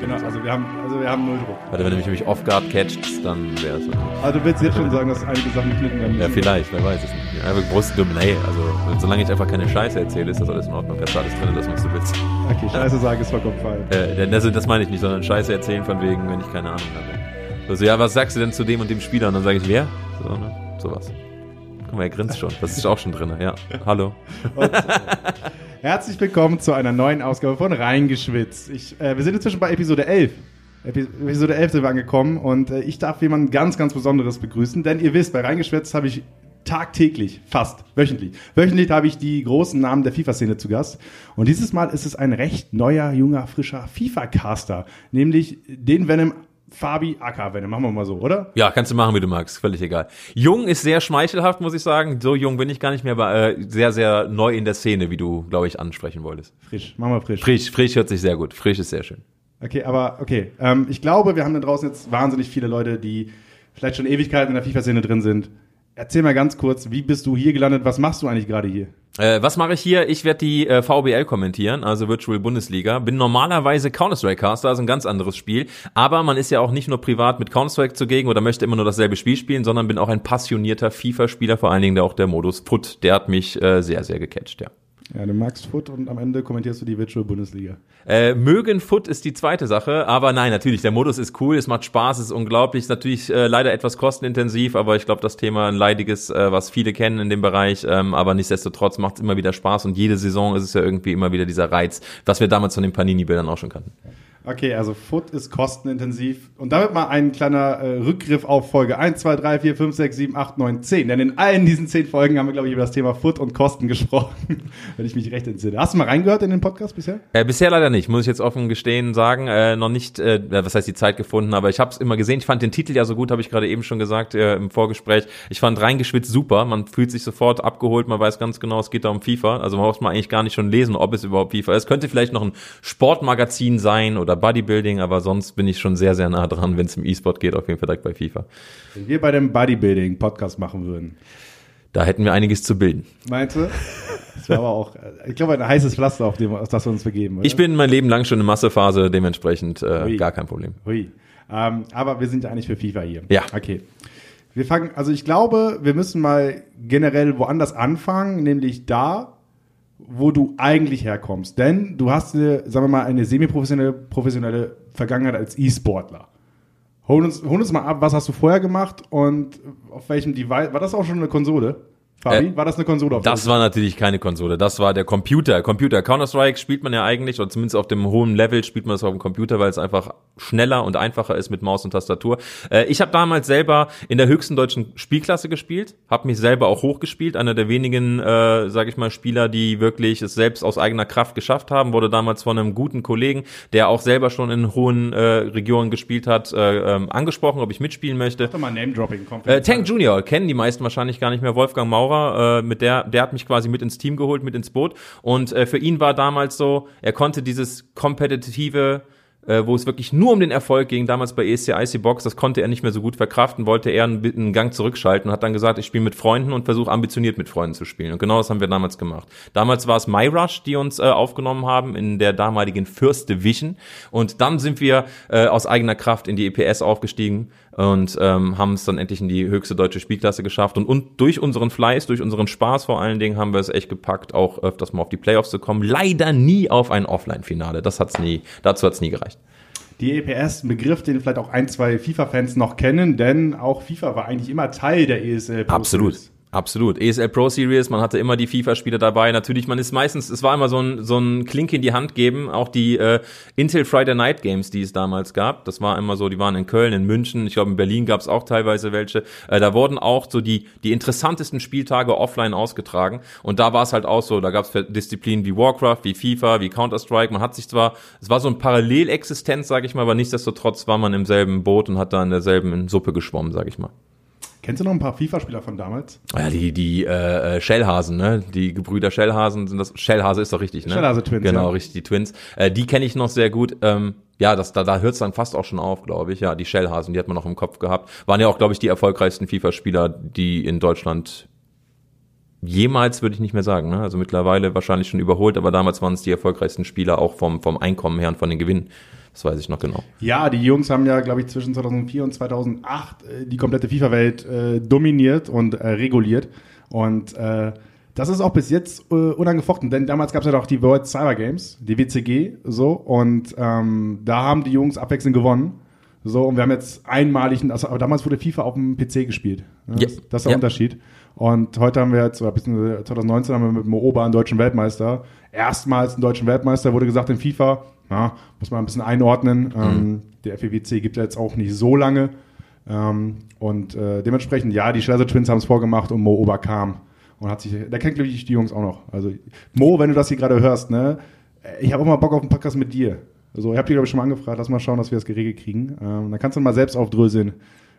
Genau, also wir haben, also wir haben null Druck. Warte, wenn du mich nämlich off-guard catchst, dann wäre es okay. Also du willst jetzt schon sagen, dass einige Sachen geschnitten werden Ja, müssen. vielleicht, wer weiß es nicht. Einfach brustdumm, nee, also solange ich einfach keine Scheiße erzähle, ist das alles in Ordnung. Kannst du alles drin, das was du willst. Okay, Scheiße sagen ist vollkommen falsch. Äh, das, das meine ich nicht, sondern Scheiße erzählen von wegen, wenn ich keine Ahnung habe. Also, ja, was sagst du denn zu dem und dem Spieler? Und dann sage ich, wer? So, ne? Sowas. Guck mal, er grinst schon. Das ist auch schon drin. Ja, hallo. Herzlich willkommen zu einer neuen Ausgabe von Reingeschwitzt. Ich, äh, wir sind inzwischen bei Episode 11. Epi Episode 11 sind wir angekommen und äh, ich darf jemanden ganz, ganz Besonderes begrüßen, denn ihr wisst, bei Reingeschwitzt habe ich tagtäglich, fast wöchentlich, wöchentlich habe ich die großen Namen der FIFA-Szene zu Gast und dieses Mal ist es ein recht neuer, junger, frischer FIFA-Caster, nämlich den Venom Fabi Venom, machen wir mal so, oder? Ja, kannst du machen, wie du magst. Völlig egal. Jung ist sehr schmeichelhaft, muss ich sagen. So jung bin ich gar nicht mehr, aber äh, sehr, sehr neu in der Szene, wie du, glaube ich, ansprechen wolltest. Frisch, machen wir frisch. Frisch, frisch hört sich sehr gut. Frisch ist sehr schön. Okay, aber okay. Ähm, ich glaube, wir haben da draußen jetzt wahnsinnig viele Leute, die vielleicht schon Ewigkeiten in der FIFA-Szene drin sind. Erzähl mal ganz kurz, wie bist du hier gelandet? Was machst du eigentlich gerade hier? Äh, was mache ich hier? Ich werde die äh, VBL kommentieren, also Virtual Bundesliga. Bin normalerweise Counter-Strike-Caster, also ein ganz anderes Spiel. Aber man ist ja auch nicht nur privat mit Counter-Strike zugegen oder möchte immer nur dasselbe Spiel spielen, sondern bin auch ein passionierter FIFA-Spieler, vor allen Dingen der auch der Modus Put. Der hat mich äh, sehr, sehr gecatcht, ja. Ja, du magst Foot und am Ende kommentierst du die Virtual Bundesliga. Äh, mögen Foot ist die zweite Sache, aber nein, natürlich, der Modus ist cool, es macht Spaß, es ist unglaublich, ist natürlich äh, leider etwas kostenintensiv, aber ich glaube, das Thema ein leidiges, äh, was viele kennen in dem Bereich, ähm, aber nichtsdestotrotz macht es immer wieder Spaß und jede Saison ist es ja irgendwie immer wieder dieser Reiz, was wir damals von den Panini-Bildern auch schon kannten. Okay, also Foot ist kostenintensiv. Und damit mal ein kleiner äh, Rückgriff auf Folge 1, 2, 3, 4, 5, 6, 7, 8, 9, 10. Denn in allen diesen 10 Folgen haben wir, glaube ich, über das Thema Foot und Kosten gesprochen, wenn ich mich recht entsinne. Hast du mal reingehört in den Podcast bisher? Äh, bisher leider nicht, muss ich jetzt offen gestehen sagen. Äh, noch nicht, äh, was heißt die Zeit gefunden, aber ich habe es immer gesehen. Ich fand den Titel ja so gut, habe ich gerade eben schon gesagt äh, im Vorgespräch. Ich fand reingeschwitzt super. Man fühlt sich sofort abgeholt, man weiß ganz genau, es geht da um FIFA. Also man muss mal eigentlich gar nicht schon lesen, ob es überhaupt FIFA ist. Könnte vielleicht noch ein Sportmagazin sein oder Bodybuilding, aber sonst bin ich schon sehr, sehr nah dran, wenn es im E-Sport geht, auf jeden Fall direkt bei FIFA. Wenn wir bei dem Bodybuilding-Podcast machen würden. Da hätten wir einiges zu bilden. Meinst du? Das wäre aber auch, ich glaube, ein heißes Pflaster, auf, dem, auf das wir uns begeben. Oder? Ich bin mein Leben lang schon in Massephase, dementsprechend äh, gar kein Problem. Hui. Ähm, aber wir sind ja eigentlich für FIFA hier. Ja. Okay. Wir fangen, also ich glaube, wir müssen mal generell woanders anfangen, nämlich da, wo du eigentlich herkommst. Denn du hast, eine, sagen wir mal, eine semi-professionelle professionelle Vergangenheit als E-Sportler. Hol uns, hol uns mal ab, was hast du vorher gemacht und auf welchem Device, war das auch schon eine Konsole? Fabi, Äh, war das eine Konsole? Auf Das war natürlich keine Konsole, das war der Computer. Computer Counter-Strike spielt man ja eigentlich, oder zumindest auf dem hohen Level spielt man es auf dem Computer, weil es einfach schneller und einfacher ist mit Maus und Tastatur. Äh, ich habe damals selber in der höchsten deutschen Spielklasse gespielt, habe mich selber auch hochgespielt, einer der wenigen, äh, sage ich mal, Spieler, die wirklich es selbst aus eigener Kraft geschafft haben, wurde damals von einem guten Kollegen, der auch selber schon in hohen äh, Regionen gespielt hat, äh, ähm, angesprochen, ob ich mitspielen möchte. Doch mal Name-Dropping. Äh, Tank Junior kennen die meisten wahrscheinlich gar nicht mehr. Wolfgang Maurer, äh, mit der, der hat mich quasi mit ins Team geholt, mit ins Boot. Und äh, für ihn war damals so, er konnte dieses kompetitive, äh, wo es wirklich nur um den Erfolg ging, damals bei ESC Icy Box, das konnte er nicht mehr so gut verkraften, wollte er einen, einen Gang zurückschalten und hat dann gesagt, ich spiele mit Freunden und versuche ambitioniert mit Freunden zu spielen. Und genau das haben wir damals gemacht. Damals war es MyRush, die uns äh, aufgenommen haben in der damaligen First Division. Und dann sind wir äh, aus eigener Kraft in die EPS aufgestiegen und ähm, haben es dann endlich in die höchste deutsche Spielklasse geschafft. Und, und durch unseren Fleiß, durch unseren Spaß vor allen Dingen, haben wir es echt gepackt, auch öfters mal auf die Playoffs zu kommen. Leider nie auf ein Offline-Finale. Das hat's nie, dazu hat's nie gereicht. Die EPS, ein Begriff, den vielleicht auch ein, zwei FIFA-Fans noch kennen, denn auch FIFA war eigentlich immer Teil der ESL. Pro Absolut. Absolut. ESL Pro Series, man hatte immer die FIFA-Spieler dabei. Natürlich, man ist meistens, es war immer so ein, so ein Klink in die Hand geben. Auch die äh, Intel Friday Night Games, die es damals gab, das war immer so, die waren in Köln, in München, ich glaube in Berlin gab es auch teilweise welche. Äh, da wurden auch so die, die interessantesten Spieltage offline ausgetragen. Und da war es halt auch so, da gab es Disziplinen wie Warcraft, wie FIFA, wie Counter-Strike. Man hat sich zwar, es war so ein Parallelexistenz, sage ich mal, aber nichtsdestotrotz war man im selben Boot und hat da in derselben Suppe geschwommen, sage ich mal. Kennst du noch ein paar FIFA-Spieler von damals? Ja, die, die äh, äh, Shellhasen, ne? Die Gebrüder Shellhasen sind das. Shellhase ist doch richtig, ne? Shellhase Twins, Genau, ja. richtig, die Twins. Äh, die kenne ich noch sehr gut. Ähm, ja, das, da, da hört es dann fast auch schon auf, glaube ich. Ja, die Shellhasen, die hat man noch im Kopf gehabt. Waren ja auch, glaube ich, die erfolgreichsten FIFA-Spieler, die in Deutschland jemals, würde ich nicht mehr sagen. Ne? Also mittlerweile wahrscheinlich schon überholt, aber damals waren es die erfolgreichsten Spieler auch vom, vom Einkommen her und von den Gewinnen. Das weiß ich noch genau. Ja, die Jungs haben ja, glaube ich, zwischen 2004 und 2008 äh, die komplette FIFA-Welt äh, dominiert und äh, reguliert. Und äh, das ist auch bis jetzt äh, unangefochten, denn damals gab es ja doch die World Cyber Games, die WCG, so, und ähm, da haben die Jungs abwechselnd gewonnen. So, und wir haben jetzt einmalig, also, aber damals wurde FIFA auf dem PC gespielt. Ne? Ja. Das, das ist der Ja. Unterschied. Und heute haben wir jetzt, oder bis 2019 haben wir mit Mooba einen deutschen Weltmeister. Erstmals einen deutschen Weltmeister, wurde gesagt in FIFA, ja, muss man ein bisschen einordnen. Ähm, der FEWC gibt ja jetzt auch nicht so lange. Ähm, und äh, dementsprechend, ja, die Schlesser Twins haben es vorgemacht und Mo Ober kam. Und hat sich, der kennt, glaube ich, die Jungs auch noch. Also, Mo, wenn du das hier gerade hörst, ne, ich habe auch mal Bock auf einen Podcast mit dir. Also, ich habe dich, glaube ich, schon mal angefragt, lass mal schauen, dass wir das geregelt kriegen. Ähm, dann kannst du mal selbst aufdröseln,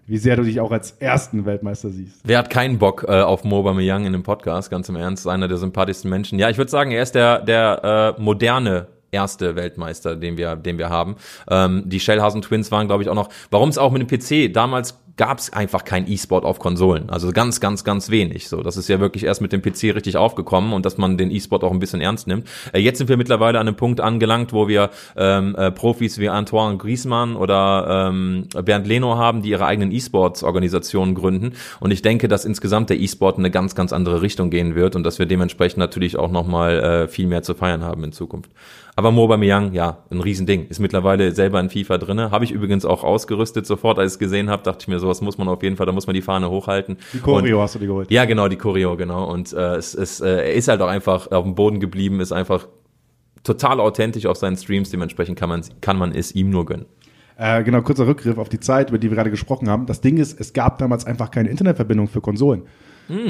wie sehr du dich auch als ersten Weltmeister siehst. Wer hat keinen Bock äh, auf Mo Aubameyang in dem Podcast, ganz im Ernst, einer der sympathischsten Menschen. Ja, ich würde sagen, er ist der, der äh, moderne erste Weltmeister, den wir, den wir haben. Ähm, die Shellhausen Twins waren, glaube ich, auch noch, warum es auch mit dem PC, damals gab es einfach kein E-Sport auf Konsolen. Also ganz, ganz, ganz wenig. So, das ist ja wirklich erst mit dem PC richtig aufgekommen und dass man den E-Sport auch ein bisschen ernst nimmt. Äh, jetzt sind wir mittlerweile an einem Punkt angelangt, wo wir ähm, äh, Profis wie Antoine Griezmann oder ähm, Bernd Leno haben, die ihre eigenen E-Sports-Organisationen gründen. Und ich denke, dass insgesamt der E-Sport in eine ganz, ganz andere Richtung gehen wird und dass wir dementsprechend natürlich auch nochmal äh, viel mehr zu feiern haben in Zukunft. Aber Mo Aubameyang, ja, ein Riesending. Ist mittlerweile selber in FIFA drinne. Habe ich übrigens auch ausgerüstet sofort, als ich es gesehen habe, dachte ich mir, sowas muss man auf jeden Fall, da muss man die Fahne hochhalten. Die Choreo hast du dir geholt. Ja, genau, die Choreo, genau. Und äh, es, es, äh, er ist halt auch einfach auf dem Boden geblieben, ist einfach total authentisch auf seinen Streams. Dementsprechend kann man, kann man es ihm nur gönnen. Äh, genau, kurzer Rückgriff auf die Zeit, über die wir gerade gesprochen haben. Das Ding ist, es gab damals einfach keine Internetverbindung für Konsolen.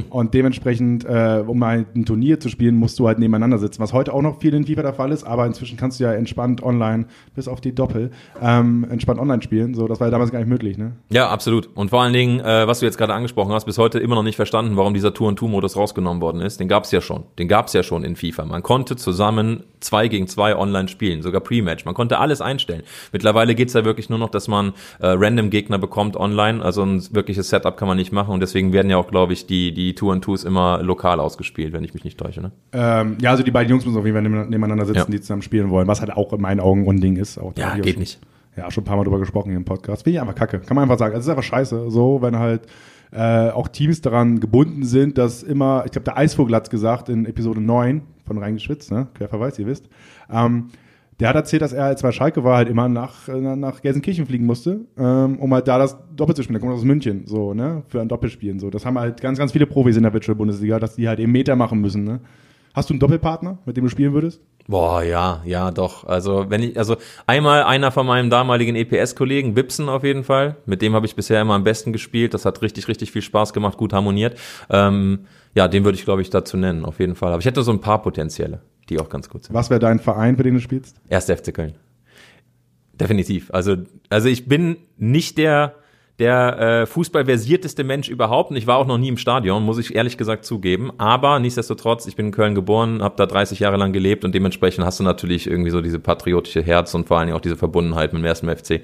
Und dementsprechend, äh, um mal ein Turnier zu spielen, musst du halt nebeneinander sitzen, was heute auch noch viel in FIFA der Fall ist, aber inzwischen kannst du ja entspannt online, bis auf die Doppel, ähm, entspannt online spielen. So, das war ja damals gar nicht möglich, ne? Ja, absolut. Und vor allen Dingen, äh, was du jetzt gerade angesprochen hast, bis heute immer noch nicht verstanden, warum dieser Tour-and-Two-Modus rausgenommen worden ist. Den gab's ja schon. Den gab's ja schon in FIFA. Man konnte zusammen zwei gegen zwei online spielen, sogar Pre-Match. Man konnte alles einstellen. Mittlerweile geht's ja wirklich nur noch, dass man äh, random Gegner bekommt online. Also ein wirkliches Setup kann man nicht machen. Und deswegen werden ja auch, glaube ich, die, die Tour-and-Twos immer lokal ausgespielt, wenn ich mich nicht täusche. Ne? Ähm, ja, also die beiden Jungs müssen auf jeden Fall neben- nebeneinander sitzen, Ja. die zusammen spielen wollen, was halt auch in meinen Augen Unding ist. Auch Ja, geht schon- nicht. Ja, schon ein paar Mal drüber gesprochen hier im Podcast. Finde ich einfach kacke. Kann man einfach sagen. Es ist einfach scheiße. So, wenn halt äh, auch Teams daran gebunden sind, dass immer, ich glaube, der Eisvogel hat's gesagt in Episode 9 von Reingeschwitzt, ne? Querverweis, ihr wisst. Ähm, der hat erzählt, dass er, als er bei Schalke war, halt immer nach, äh, nach Gelsenkirchen fliegen musste, ähm, um halt da das Doppel zu spielen. Der kommt aus München, so, ne? Für ein Doppelspielen. So. Das haben halt ganz, ganz viele Profis in der Virtual Bundesliga, dass die halt eben Meter machen müssen, ne? Hast du einen Doppelpartner, mit dem du spielen würdest? Boah, ja, ja, doch. Also wenn ich, also einmal einer von meinem damaligen EPS-Kollegen, Wipsen auf jeden Fall. Mit dem habe ich bisher immer am besten gespielt. Das hat richtig, richtig viel Spaß gemacht, gut harmoniert. Ähm, ja, den würde ich, glaube ich, dazu nennen, auf jeden Fall. Aber ich hätte so ein paar potenzielle, die auch ganz gut sind. Was wäre dein Verein, für den du spielst? Erst FC Köln. Definitiv. Also, also ich bin nicht der, der äh, fußballversierteste Mensch überhaupt. Und ich war auch noch nie im Stadion, muss ich ehrlich gesagt zugeben. Aber nichtsdestotrotz, ich bin in Köln geboren, habe da 30 Jahre lang gelebt und dementsprechend hast du natürlich irgendwie so diese patriotische Herz und vor allen Dingen auch diese Verbundenheit mit dem ersten FC.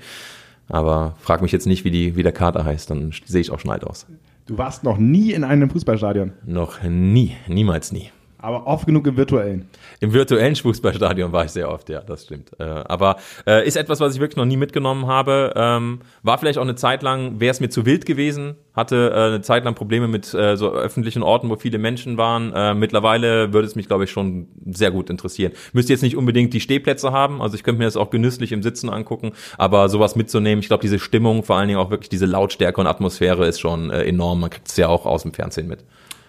Aber frag mich jetzt nicht, wie, die, wie der Kater heißt, dann sehe ich auch schon alt aus. Du warst noch nie in einem Fußballstadion, Noch nie, niemals nie. Aber oft genug im virtuellen. Im virtuellen Fußballstadion war ich sehr oft, ja, das stimmt. Äh, aber äh, ist etwas, was ich wirklich noch nie mitgenommen habe. Ähm, war vielleicht auch eine Zeit lang, wäre es mir zu wild gewesen, hatte äh, eine Zeit lang Probleme mit äh, so öffentlichen Orten, wo viele Menschen waren. Äh, mittlerweile würde es mich, glaube ich, schon sehr gut interessieren. Müsste jetzt nicht unbedingt die Stehplätze haben, also ich könnte mir das auch genüsslich im Sitzen angucken, aber sowas mitzunehmen, ich glaube, diese Stimmung, vor allen Dingen auch wirklich diese Lautstärke und Atmosphäre ist schon äh, enorm. Man kriegt es ja auch aus dem Fernsehen mit.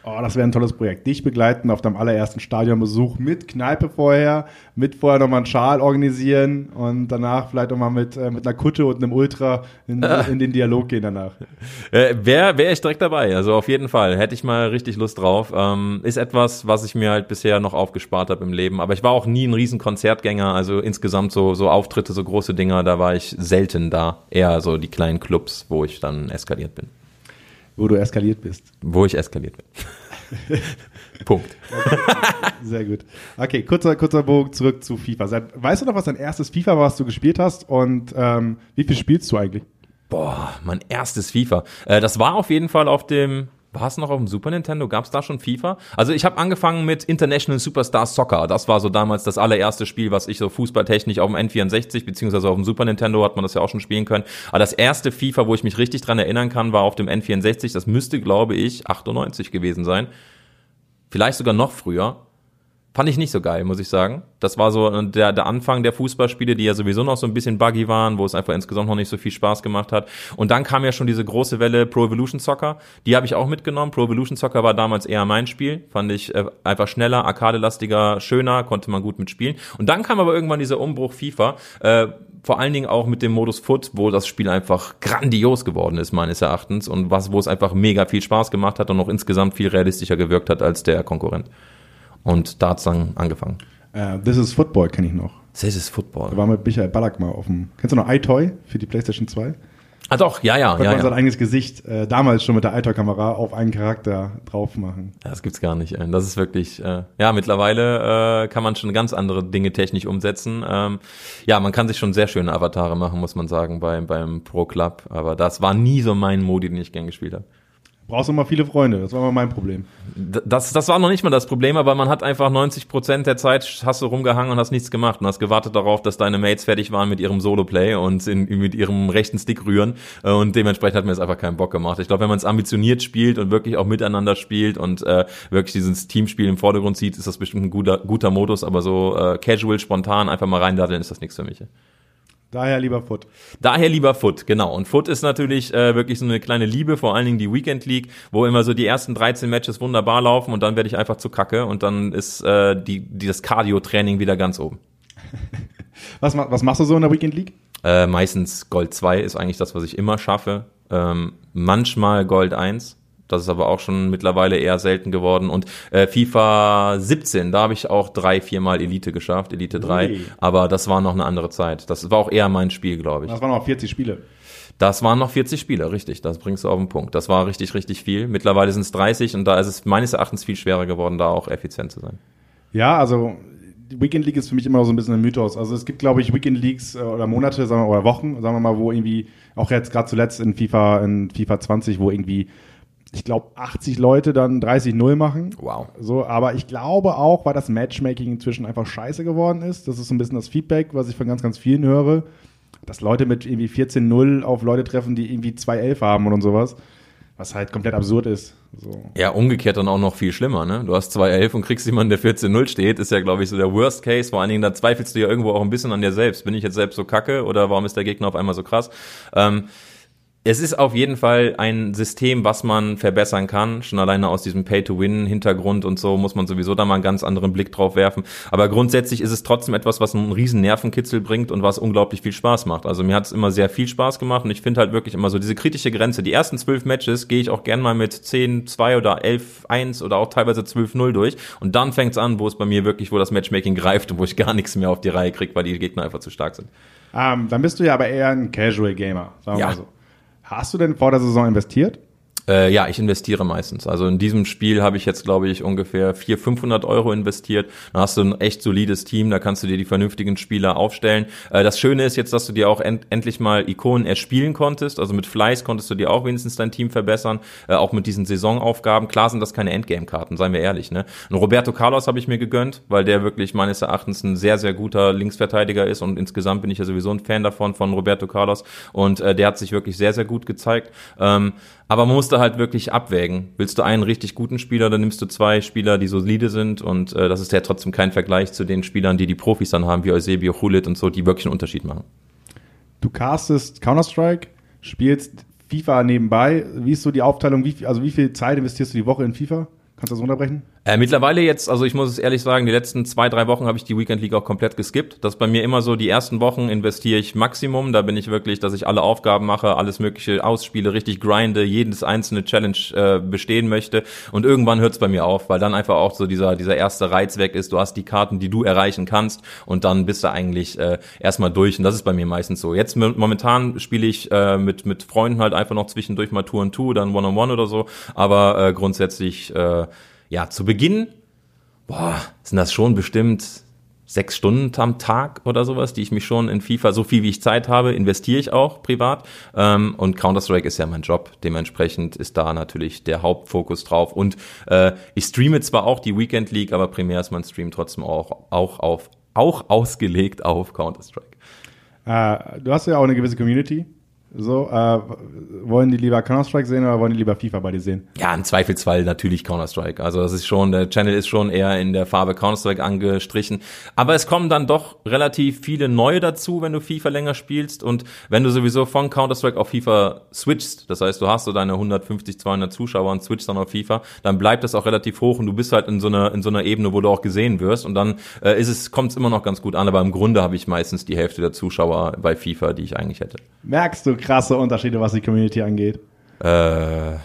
Oh, das wäre ein tolles Projekt. Dich begleiten auf deinem allerersten Stadionbesuch mit Kneipe vorher, mit vorher nochmal einen Schal organisieren und danach vielleicht nochmal mit, äh, mit einer Kutte und einem Ultra in, in den Dialog gehen danach. Äh, Wäre wär ich direkt dabei, also auf jeden Fall. Hätte ich mal richtig Lust drauf. Ähm, ist etwas, was ich mir halt bisher noch aufgespart habe im Leben. Aber ich war auch nie ein riesen Konzertgänger, also insgesamt so, so Auftritte, so große Dinger, da war ich selten da. Eher so die kleinen Clubs, wo ich dann eskaliert bin. Wo du eskaliert bist. Wo ich eskaliert bin. Punkt. Sehr gut. Okay, kurzer, kurzer Bogen zurück zu FIFA. Seit- Weißt du noch, was dein erstes FIFA war, was du gespielt hast? Und ähm, wie viel spielst du eigentlich? Boah, mein erstes FIFA. Äh, das war auf jeden Fall auf dem, war es noch auf dem Super Nintendo? Gab es da schon FIFA? Also ich habe angefangen mit International Superstar Soccer. Das war so damals das allererste Spiel, was ich so fußballtechnisch auf dem N64 beziehungsweise auf dem Super Nintendo hat man das ja auch schon spielen können. Aber das erste FIFA, wo ich mich richtig dran erinnern kann, war auf dem N64. Das müsste, glaube ich, 98 gewesen sein. Vielleicht sogar noch früher. Fand ich nicht so geil, muss ich sagen. Das war so der, der Anfang der Fußballspiele, die ja sowieso noch so ein bisschen buggy waren, wo es einfach insgesamt noch nicht so viel Spaß gemacht hat. Und dann kam ja schon diese große Welle Pro Evolution Soccer. Die habe ich auch mitgenommen. Pro Evolution Soccer war damals eher mein Spiel. Fand ich äh, einfach schneller, arcadelastiger, schöner, konnte man gut mitspielen. Und dann kam aber irgendwann dieser Umbruch FIFA. Äh, vor allen Dingen auch mit dem Modus Foot, wo das Spiel einfach grandios geworden ist, meines Erachtens. Und was, wo es einfach mega viel Spaß gemacht hat und auch insgesamt viel realistischer gewirkt hat als der Konkurrent. Und da hat es dann angefangen. Uh, This is Football kenne ich noch. This is Football. Da war mit Michael Ballack mal auf dem. Kennst du noch iToy für die PlayStation 2? Ah doch, ja, ja. Ja, man ja. sein eigenes Gesicht äh, damals schon mit der iToy-Kamera auf einen Charakter drauf machen. Das gibt's gar nicht. Das ist wirklich, äh, ja, mittlerweile äh, kann man schon ganz andere Dinge technisch umsetzen. Ähm, ja, man kann sich schon sehr schöne Avatare machen, muss man sagen, beim, beim Pro Club. Aber das war nie so mein Modi, den ich gern gespielt habe. Brauchst du immer viele Freunde, das war immer mein Problem. Das, das war noch nicht mal das Problem, aber man hat einfach 90 Prozent der Zeit hast du rumgehangen und hast nichts gemacht und hast gewartet darauf, dass deine Mates fertig waren mit ihrem Solo-Play und in, mit ihrem rechten Stick rühren äh, und dementsprechend hat mir das einfach keinen Bock gemacht. Ich glaube, wenn man es ambitioniert spielt und wirklich auch miteinander spielt und äh, wirklich dieses Teamspiel im Vordergrund sieht, ist das bestimmt ein guter, guter Modus, aber so äh, casual, spontan einfach mal reindaddeln ist das nichts für mich. Daher lieber Foot. Daher lieber Foot, genau. Und Foot ist natürlich äh, wirklich so eine kleine Liebe, vor allen Dingen die Weekend League, wo immer so die ersten 13 Matches wunderbar laufen und dann werde ich einfach zu Kacke und dann ist äh, die, die das Cardio-Training wieder ganz oben. Was, was machst du so in der Weekend League? Äh, meistens Gold 2 ist eigentlich das, was ich immer schaffe. Ähm, manchmal Gold 1. Das ist aber auch schon mittlerweile eher selten geworden. Und äh, FIFA 17, da habe ich auch drei, viermal Elite geschafft, Elite 3. Ui. Aber das war noch eine andere Zeit. Das war auch eher mein Spiel, glaube ich. Das waren noch 40 Spiele. Das waren noch 40 Spiele, richtig. Das bringst du auf den Punkt. Das war richtig, richtig viel. Mittlerweile sind es 30 und da ist es meines Erachtens viel schwerer geworden, da auch effizient zu sein. Ja, also die Weekend League ist für mich immer so ein bisschen ein Mythos. Also es gibt, glaube ich, Weekend Leagues äh, oder Monate sagen wir, oder Wochen, sagen wir mal, wo irgendwie, auch jetzt gerade zuletzt in FIFA, in FIFA 20, wo irgendwie, ich glaube, 80 Leute dann 30-0 machen. Wow. So, aber ich glaube auch, weil das Matchmaking inzwischen einfach scheiße geworden ist. Das ist so ein bisschen das Feedback, was ich von ganz, ganz vielen höre, dass Leute mit irgendwie 14-0 auf Leute treffen, die irgendwie 2-11 haben und sowas. Was halt komplett absurd ist. So. Ja, umgekehrt dann auch noch viel schlimmer, ne? Du hast 2-11 und kriegst jemanden, der 14-0 steht, ist ja, glaube ich, so der Worst Case. Vor allen Dingen, da zweifelst du ja irgendwo auch ein bisschen an dir selbst. Bin ich jetzt selbst so kacke oder warum ist der Gegner auf einmal so krass? Ähm, es ist auf jeden Fall ein System, was man verbessern kann. Schon alleine aus diesem Pay-to-Win-Hintergrund und so muss man sowieso da mal einen ganz anderen Blick drauf werfen. Aber grundsätzlich ist es trotzdem etwas, was einen riesen Nervenkitzel bringt und was unglaublich viel Spaß macht. Also mir hat es immer sehr viel Spaß gemacht und ich finde halt wirklich immer so diese kritische Grenze. Die ersten zwölf Matches gehe ich auch gern mal mit 10, 2 oder 11, 1 oder auch teilweise 12-0 durch. Und dann fängt es an, wo es bei mir wirklich, wo das Matchmaking greift und wo ich gar nichts mehr auf die Reihe kriege, weil die Gegner einfach zu stark sind. Ähm, dann bist du ja aber eher ein Casual Gamer, sagen wir Ja. mal so. Hast du denn vor der Saison investiert? Äh, ja, ich investiere meistens. Also in diesem Spiel habe ich jetzt, glaube ich, ungefähr 400, 500 Euro investiert. Dann hast du ein echt solides Team, da kannst du dir die vernünftigen Spieler aufstellen. Äh, das Schöne ist jetzt, dass du dir auch end endlich mal Ikonen erspielen konntest. Also mit Fleiß konntest du dir auch wenigstens dein Team verbessern. Äh, auch mit diesen Saisonaufgaben. Klar sind das keine Endgame-Karten, seien wir ehrlich. Ne? Und Roberto Carlos habe ich mir gegönnt, weil der wirklich meines Erachtens ein sehr, sehr guter Linksverteidiger ist. Und insgesamt bin ich ja sowieso ein Fan davon, von Roberto Carlos. Und äh, der hat sich wirklich sehr, sehr gut gezeigt. Ähm, aber man musste halt wirklich abwägen. Willst du einen richtig guten Spieler, dann nimmst du zwei Spieler, die solide sind. Und äh, das ist ja trotzdem kein Vergleich zu den Spielern, die die Profis dann haben, wie Eusebio, Hulit und so, die wirklich einen Unterschied machen. Du castest Counter-Strike, spielst FIFA nebenbei. Wie ist so die Aufteilung? Wie, also wie viel Zeit investierst du die Woche in FIFA? Kannst du das unterbrechen? Äh, mittlerweile jetzt, also ich muss es ehrlich sagen, die letzten zwei, drei Wochen habe ich die Weekend League auch komplett geskippt. Das ist bei mir immer so, die ersten Wochen investiere ich Maximum. Da bin ich wirklich, dass ich alle Aufgaben mache, alles mögliche ausspiele, richtig grinde, jedes einzelne Challenge äh, bestehen möchte. Und irgendwann hört es bei mir auf, weil dann einfach auch so dieser, dieser erste Reiz weg ist. Du hast die Karten, die du erreichen kannst und dann bist du eigentlich äh, erstmal durch. Und das ist bei mir meistens so. Jetzt mo- momentan spiele ich äh, mit, mit Freunden halt einfach noch zwischendurch mal Tour und Two, dann One-on-One oder so. Aber äh, grundsätzlich, äh, ja, zu Beginn boah, sind das schon bestimmt sechs Stunden am Tag oder sowas, die ich mich schon in FIFA, so viel wie ich Zeit habe, investiere ich auch privat. Ähm, und Counter-Strike ist ja mein Job. Dementsprechend ist da natürlich der Hauptfokus drauf. Und äh, ich streame zwar auch die Weekend League, aber primär ist mein Stream trotzdem auch, auch auf, auch ausgelegt auf Counter-Strike. Äh, du hast ja auch eine gewisse Community. So, äh, wollen die lieber Counter-Strike sehen oder wollen die lieber FIFA bei dir sehen? Ja, im Zweifelsfall natürlich Counter-Strike. Also das ist schon, der Channel ist schon eher in der Farbe Counter-Strike angestrichen. Aber es kommen dann doch relativ viele neue dazu, wenn du FIFA länger spielst und wenn du sowieso von Counter-Strike auf FIFA switchst, das heißt, du hast so deine 150, 200 Zuschauer und switchst dann auf FIFA, dann bleibt das auch relativ hoch und du bist halt in so einer, in so einer Ebene, wo du auch gesehen wirst und dann äh, ist es, kommt es immer noch ganz gut an, aber im Grunde habe ich meistens die Hälfte der Zuschauer bei FIFA, die ich eigentlich hätte. Merkst du krasse Unterschiede, was die Community angeht? Äh,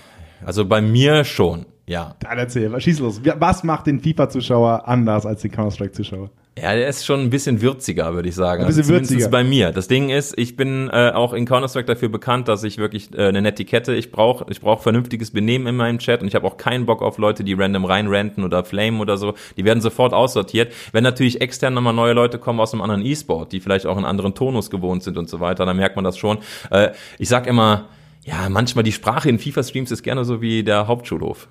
also bei mir schon, ja. Dann erzähl, schieß los. Was macht den FIFA-Zuschauer anders als den Counter-Strike-Zuschauer? Ja, der ist schon ein bisschen würziger, würde ich sagen. Ein bisschen also würziger. bei mir. Das Ding ist, ich bin äh, auch in Counter-Strike dafür bekannt, dass ich wirklich äh, eine Netiquette, ich brauche ich brauch vernünftiges Benehmen in meinem Chat und ich habe auch keinen Bock auf Leute, die random reinranten oder flamen oder so. Die werden sofort aussortiert. Wenn natürlich extern nochmal neue Leute kommen aus einem anderen E-Sport, die vielleicht auch einen anderen Tonus gewohnt sind und so weiter, dann merkt man das schon. Äh, ich sag immer, ja, manchmal die Sprache in FIFA-Streams ist gerne so wie der Hauptschulhof.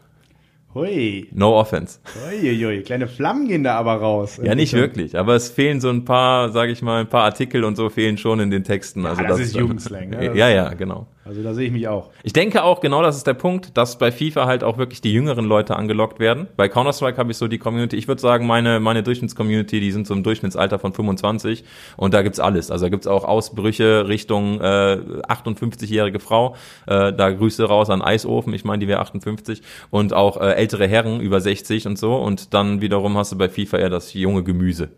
Hui. No offense. Uiuiui, kleine Flammen gehen da aber raus. Ja, nicht wirklich, aber es fehlen so ein paar, sage ich mal, ein paar Artikel und so fehlen schon in den Texten. Also das ist Jugendslang, ne? Ja, ja, genau. Also da sehe ich mich auch. Ich denke auch, genau das ist der Punkt, dass bei FIFA halt auch wirklich die jüngeren Leute angelockt werden. Bei Counter-Strike habe ich so die Community, ich würde sagen, meine, meine Durchschnittscommunity, die sind so im Durchschnittsalter von 25 und da gibt's alles. Also da gibt's auch Ausbrüche Richtung äh, 58-jährige Frau, äh, da Grüße raus an Eisofen, ich meine, die wäre 58 und auch äh, ältere Herren über 60 und so und dann wiederum hast du bei FIFA eher das junge Gemüse.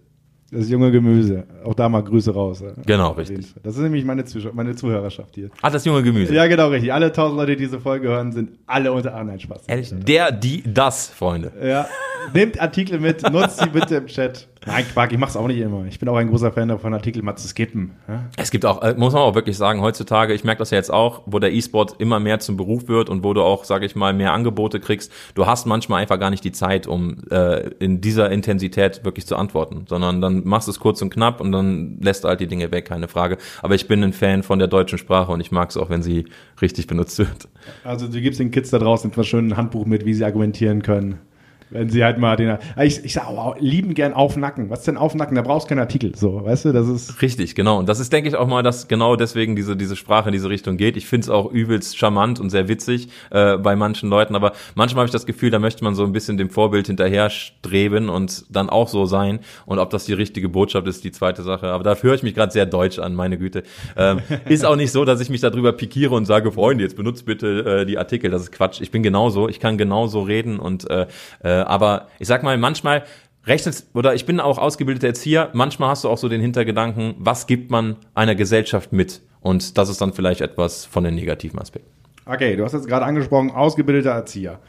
Das junge Gemüse. Auch da mal Grüße raus. ja. Genau, richtig. Das ist nämlich meine, Zuschau meine Zuhörerschaft hier. Ah, das junge Gemüse. Ja, genau, richtig. Alle tausend Leute, die diese Folge hören, sind alle unter anderem Spaß. Ehrlich, der, die, das, Freunde. Ja. Nehmt Artikel mit, nutzt sie bitte im Chat. Nein, Quark, ich mach's auch nicht immer. Ich bin auch ein großer Fan davon, Artikel mal zu skippen. Ja? Es gibt auch, äh, muss man auch wirklich sagen, heutzutage, ich merke das ja jetzt auch, wo der E-Sport immer mehr zum Beruf wird und wo du auch, sage ich mal, mehr Angebote kriegst, du hast manchmal einfach gar nicht die Zeit, um äh, in dieser Intensität wirklich zu antworten, sondern dann machst du es kurz und knapp und dann lässt du halt die Dinge weg, keine Frage. Aber ich bin ein Fan von der deutschen Sprache und ich mag es auch, wenn sie richtig benutzt wird. Also du gibst den Kids da draußen etwas schön ein Handbuch mit, wie sie argumentieren können. Wenn sie halt mal den. Ich, ich sag, oh, lieben gern Aufnacken. Was ist denn Aufnacken? Da brauchst du keinen Artikel. So, weißt du, das ist. Richtig, genau. Und das ist, denke ich, auch mal, dass genau deswegen diese, diese Sprache in diese Richtung geht. Ich finde es auch übelst charmant und sehr witzig äh, bei manchen Leuten, aber manchmal habe ich das Gefühl, da möchte man so ein bisschen dem Vorbild hinterher streben und dann auch so sein. Und ob das die richtige Botschaft ist, die zweite Sache. Aber da höre ich mich gerade sehr deutsch an, meine Güte. Ähm, ist auch nicht so, dass ich mich darüber pikiere und sage, Freunde, jetzt benutzt bitte äh, die Artikel. Das ist Quatsch. Ich bin genauso. Ich kann genauso reden und äh, äh, aber ich sag mal, manchmal rechnet oder ich bin auch ausgebildeter Erzieher, manchmal hast du auch so den Hintergedanken, was gibt man einer Gesellschaft mit? Und das ist dann vielleicht etwas von den negativen Aspekten. Okay, du hast jetzt gerade angesprochen, ausgebildeter Erzieher.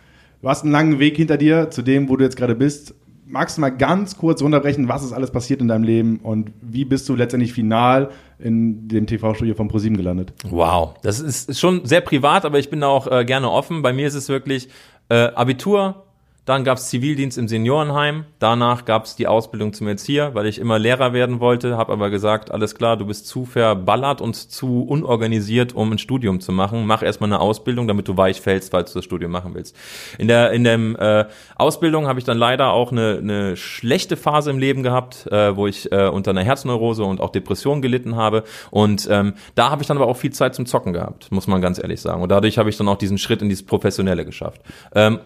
Du hast einen langen Weg hinter dir zu dem, wo du jetzt gerade bist. Magst du mal ganz kurz runterbrechen, was ist alles passiert in deinem Leben und wie bist du letztendlich final in dem TV-Studio von ProSieben gelandet? Wow, das ist ist schon sehr privat, aber ich bin da auch äh, gerne offen. Bei mir ist es wirklich äh, Abitur, dann gab's Zivildienst im Seniorenheim, danach gab's die Ausbildung zum Erzieher, weil ich immer Lehrer werden wollte, habe aber gesagt, alles klar, du bist zu verballert und zu unorganisiert, um ein Studium zu machen. Mach erstmal eine Ausbildung, damit du weich fällst, falls du das Studium machen willst. In der in dem äh, Ausbildung habe ich dann leider auch eine, eine schlechte Phase im Leben gehabt, äh, wo ich äh, unter einer Herzneurose und auch Depression gelitten habe. Und ähm, da habe ich dann aber auch viel Zeit zum Zocken gehabt, muss man ganz ehrlich sagen. Und dadurch habe ich dann auch diesen Schritt in dieses Professionelle geschafft. Ähm,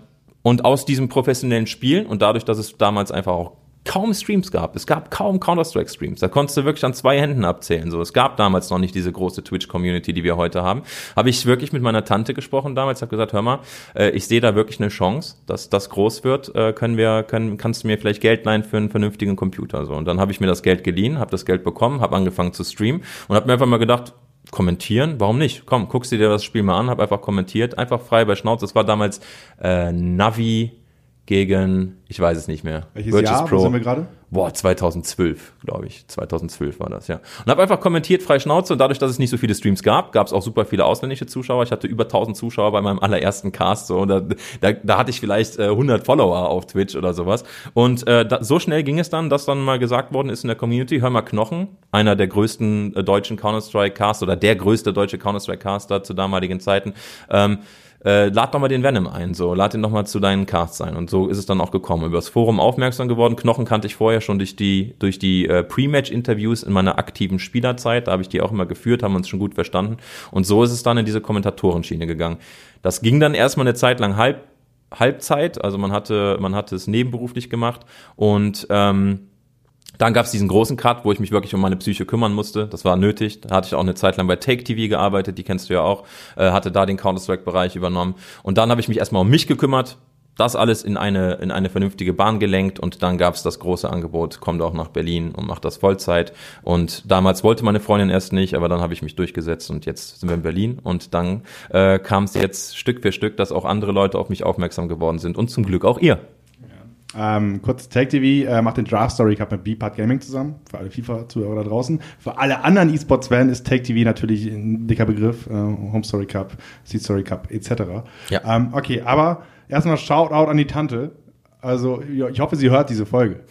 und aus diesem professionellen Spielen und dadurch, dass es damals einfach auch kaum Streams gab. Es gab kaum Counter-Strike-Streams. Da konntest du wirklich an zwei Händen abzählen. So, es gab damals noch nicht diese große Twitch-Community, die wir heute haben. Habe ich wirklich mit meiner Tante gesprochen damals, habe gesagt, hör mal, äh, ich sehe da wirklich eine Chance, dass das groß wird. Äh, können wir, können, kannst du mir vielleicht Geld leihen für einen vernünftigen Computer? So, und dann habe ich mir das Geld geliehen, habe das Geld bekommen, habe angefangen zu streamen und habe mir einfach mal gedacht, kommentieren, warum nicht? Komm, guckst du dir das Spiel mal an, hab einfach kommentiert, einfach frei bei Schnauze. Das war damals äh, Navi gegen, ich weiß es nicht mehr. Welches Jahr? Wo sind wir gerade? Boah, 2012, glaube ich. 2012 war das, ja. Und habe einfach kommentiert, frei Schnauze. Und dadurch, dass es nicht so viele Streams gab, gab es auch super viele ausländische Zuschauer. Ich hatte über 1000 Zuschauer bei meinem allerersten Cast. So, da, da, da hatte ich vielleicht äh, 100 Follower auf Twitch oder sowas. Und äh, da, so schnell ging es dann, dass dann mal gesagt worden ist in der Community, hör mal Knochen, einer der größten äh, deutschen Counter-Strike-Caster oder der größte deutsche Counter-Strike-Caster zu damaligen Zeiten, ähm, äh, lad doch mal den Venom ein, so, lad ihn doch mal zu deinen Casts ein. Und so ist es dann auch gekommen. Über das Forum aufmerksam geworden. Knochen kannte ich vorher schon durch die, durch die äh, Pre-Match-Interviews in meiner aktiven Spielerzeit. Da habe ich die auch immer geführt, haben uns schon gut verstanden. Und so ist es dann in diese Kommentatorenschiene gegangen. Das ging dann erstmal eine Zeit lang halb, Halbzeit, also man hatte, man hatte es nebenberuflich gemacht und ähm, dann gab es diesen großen Cut, wo ich mich wirklich um meine Psyche kümmern musste. Das war nötig. Da hatte ich auch eine Zeit lang bei Take TV gearbeitet, die kennst du ja auch, äh, hatte da den Counter-Strike-Bereich übernommen. Und dann habe ich mich erstmal um mich gekümmert, das alles in eine, in eine vernünftige Bahn gelenkt und dann gab es das große Angebot, kommt auch nach Berlin und macht das Vollzeit. Und damals wollte meine Freundin erst nicht, aber dann habe ich mich durchgesetzt und jetzt sind wir in Berlin und dann äh, kam es jetzt Stück für Stück, dass auch andere Leute auf mich aufmerksam geworden sind und zum Glück auch ihr. Ähm, kurz, Take TV äh, macht den Draft Story Cup mit B-Part Gaming zusammen, für alle FIFA-Zuhörer da draußen. Für alle anderen E-Sports-Fans ist Take TV natürlich ein dicker Begriff, äh, Home Story Cup, Seed Story Cup etc. Ja. Ähm, okay, aber erstmal Shoutout an die Tante. Also ich hoffe, sie hört diese Folge.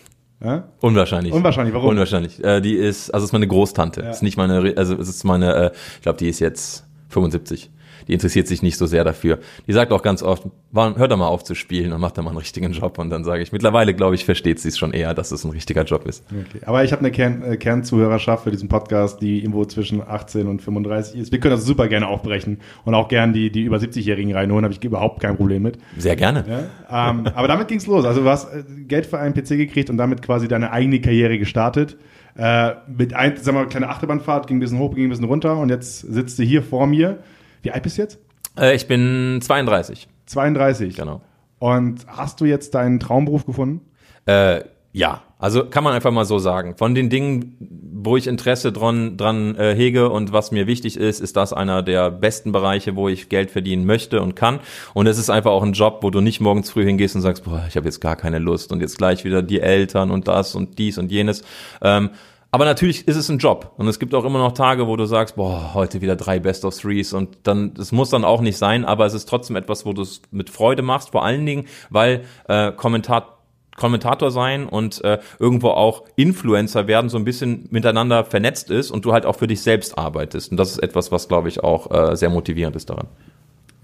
Ja? Unwahrscheinlich. Unwahrscheinlich, warum? Unwahrscheinlich. Äh, die ist, also es ist meine Großtante. Ja. Ist nicht meine, also ist meine, äh, ich glaube, die ist jetzt 75. Die interessiert sich nicht so sehr dafür. Die sagt auch ganz oft, "Wann- hör doch mal auf zu spielen und mach da mal einen richtigen Job. Und dann sage ich, mittlerweile glaube ich, versteht sie es schon eher, dass es ein richtiger Job ist. Okay. Aber ich habe eine Kern, äh, Kernzuhörerschaft für diesen Podcast, die irgendwo zwischen 18 und 35 ist. Wir können das super gerne aufbrechen und auch gerne die, die über 70-Jährigen reinholen, habe ich überhaupt kein Problem mit. Sehr gerne. Ja? Ähm, aber damit ging's los. Also du hast äh, Geld für einen PC gekriegt und damit quasi deine eigene Karriere gestartet. Äh, mit ein, sagen wir mal, kleine Achterbahnfahrt, ging ein bisschen hoch, ging ein bisschen runter und jetzt sitzt du hier vor mir. Wie alt bist du jetzt? Äh, ich bin 32. 32. Genau. Und hast du jetzt deinen Traumberuf gefunden? Äh, ja, also kann man einfach mal so sagen. Von den Dingen, wo ich Interesse dran, dran äh, hege und was mir wichtig ist, ist das einer der besten Bereiche, wo ich Geld verdienen möchte und kann. Und es ist einfach auch ein Job, wo du nicht morgens früh hingehst und sagst, boah, ich habe jetzt gar keine Lust und jetzt gleich wieder die Eltern und das und dies und jenes. Ähm, aber natürlich ist es ein Job und es gibt auch immer noch Tage, wo du sagst, boah, heute wieder drei Best of Threes und dann, das muss dann auch nicht sein, aber es ist trotzdem etwas, wo du es mit Freude machst, vor allen Dingen, weil äh, Kommentar Kommentator sein und äh, irgendwo auch Influencer werden so ein bisschen miteinander vernetzt ist und du halt auch für dich selbst arbeitest. Und das ist etwas, was, glaube ich, auch äh, sehr motivierend ist daran.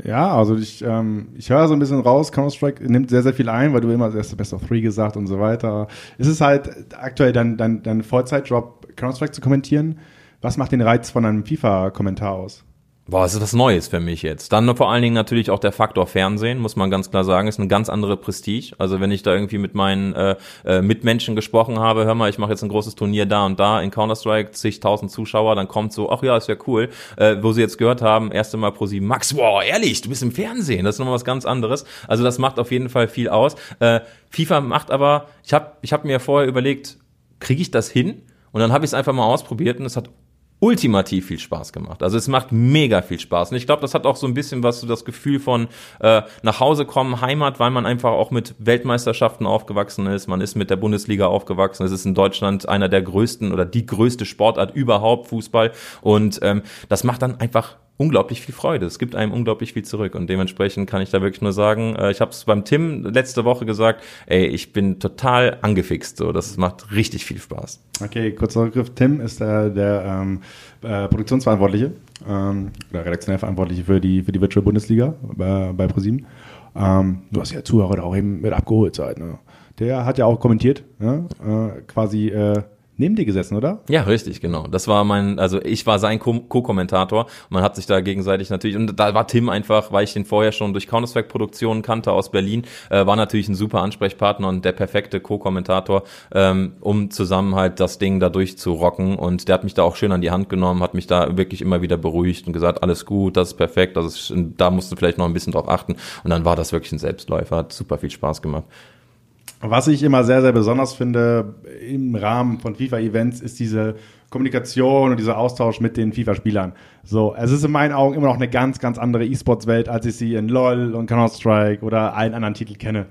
Ja, also ich, ähm, ich höre so ein bisschen raus, Counter-Strike nimmt sehr, sehr viel ein, weil du immer erst Best of Three gesagt und so weiter. Es ist halt aktuell dein, dein, dein Vollzeitjob, Counter-Strike zu kommentieren. Was macht den Reiz von einem FIFA-Kommentar aus? Boah, es ist was Neues für mich jetzt. Dann vor allen Dingen natürlich auch der Faktor Fernsehen, muss man ganz klar sagen, ist eine ganz andere Prestige. Also wenn ich da irgendwie mit meinen äh, äh, Mitmenschen gesprochen habe, hör mal, ich mache jetzt ein großes Turnier da und da in Counter-Strike, zigtausend Zuschauer, dann kommt so, ach ja, ist ja cool, äh, wo sie jetzt gehört haben, erste Mal pro sieben, Max, wow, ehrlich, du bist im Fernsehen, das ist nochmal was ganz anderes. Also das macht auf jeden Fall viel aus. Äh, FIFA macht aber, ich habe ich hab mir vorher überlegt, kriege ich das hin? Und dann habe ich es einfach mal ausprobiert und es hat ultimativ viel Spaß gemacht. Also es macht mega viel Spaß. Und ich glaube, das hat auch so ein bisschen was so das Gefühl von äh, nach Hause kommen, Heimat, weil man einfach auch mit Weltmeisterschaften aufgewachsen ist. Man ist mit der Bundesliga aufgewachsen. Es ist in Deutschland einer der größten oder die größte Sportart überhaupt, Fußball. Und ähm, das macht dann einfach unglaublich viel Freude. Es gibt einem unglaublich viel zurück und dementsprechend kann ich da wirklich nur sagen, äh, ich habe es beim Tim letzte Woche gesagt, ey, ich bin total angefixt. So, das macht richtig viel Spaß. Okay, kurzer Rückgriff. Tim ist der, der ähm, äh, Produktionsverantwortliche ähm, oder redaktionell Verantwortliche für die, für die Virtual Bundesliga bei, bei ProSieben. Ähm, du hast ja Zuhörer da auch eben mit abgeholt seid. Ne? Der hat ja auch kommentiert, ne? äh, quasi äh, neben dir gesessen, oder? Ja, richtig, genau. Das war mein, also ich war sein Co- Co-Kommentator. Man hat sich da gegenseitig natürlich, und da war Tim einfach, weil ich den vorher schon durch Counter-Strike-Produktionen kannte aus Berlin, äh, war natürlich ein super Ansprechpartner und der perfekte Co-Kommentator, ähm, um zusammen halt das Ding da durchzurocken. Und der hat mich da auch schön an die Hand genommen, hat mich da wirklich immer wieder beruhigt und gesagt, alles gut, das ist perfekt, das ist, da musst du vielleicht noch ein bisschen drauf achten. Und dann war das wirklich ein Selbstläufer, hat super viel Spaß gemacht. Was ich immer sehr, sehr besonders finde im Rahmen von FIFA-Events, ist diese Kommunikation und dieser Austausch mit den FIFA-Spielern. So, es ist in meinen Augen immer noch eine ganz, ganz andere E-Sports-Welt, als ich sie in LoL und Counter-Strike oder allen anderen Titeln kenne.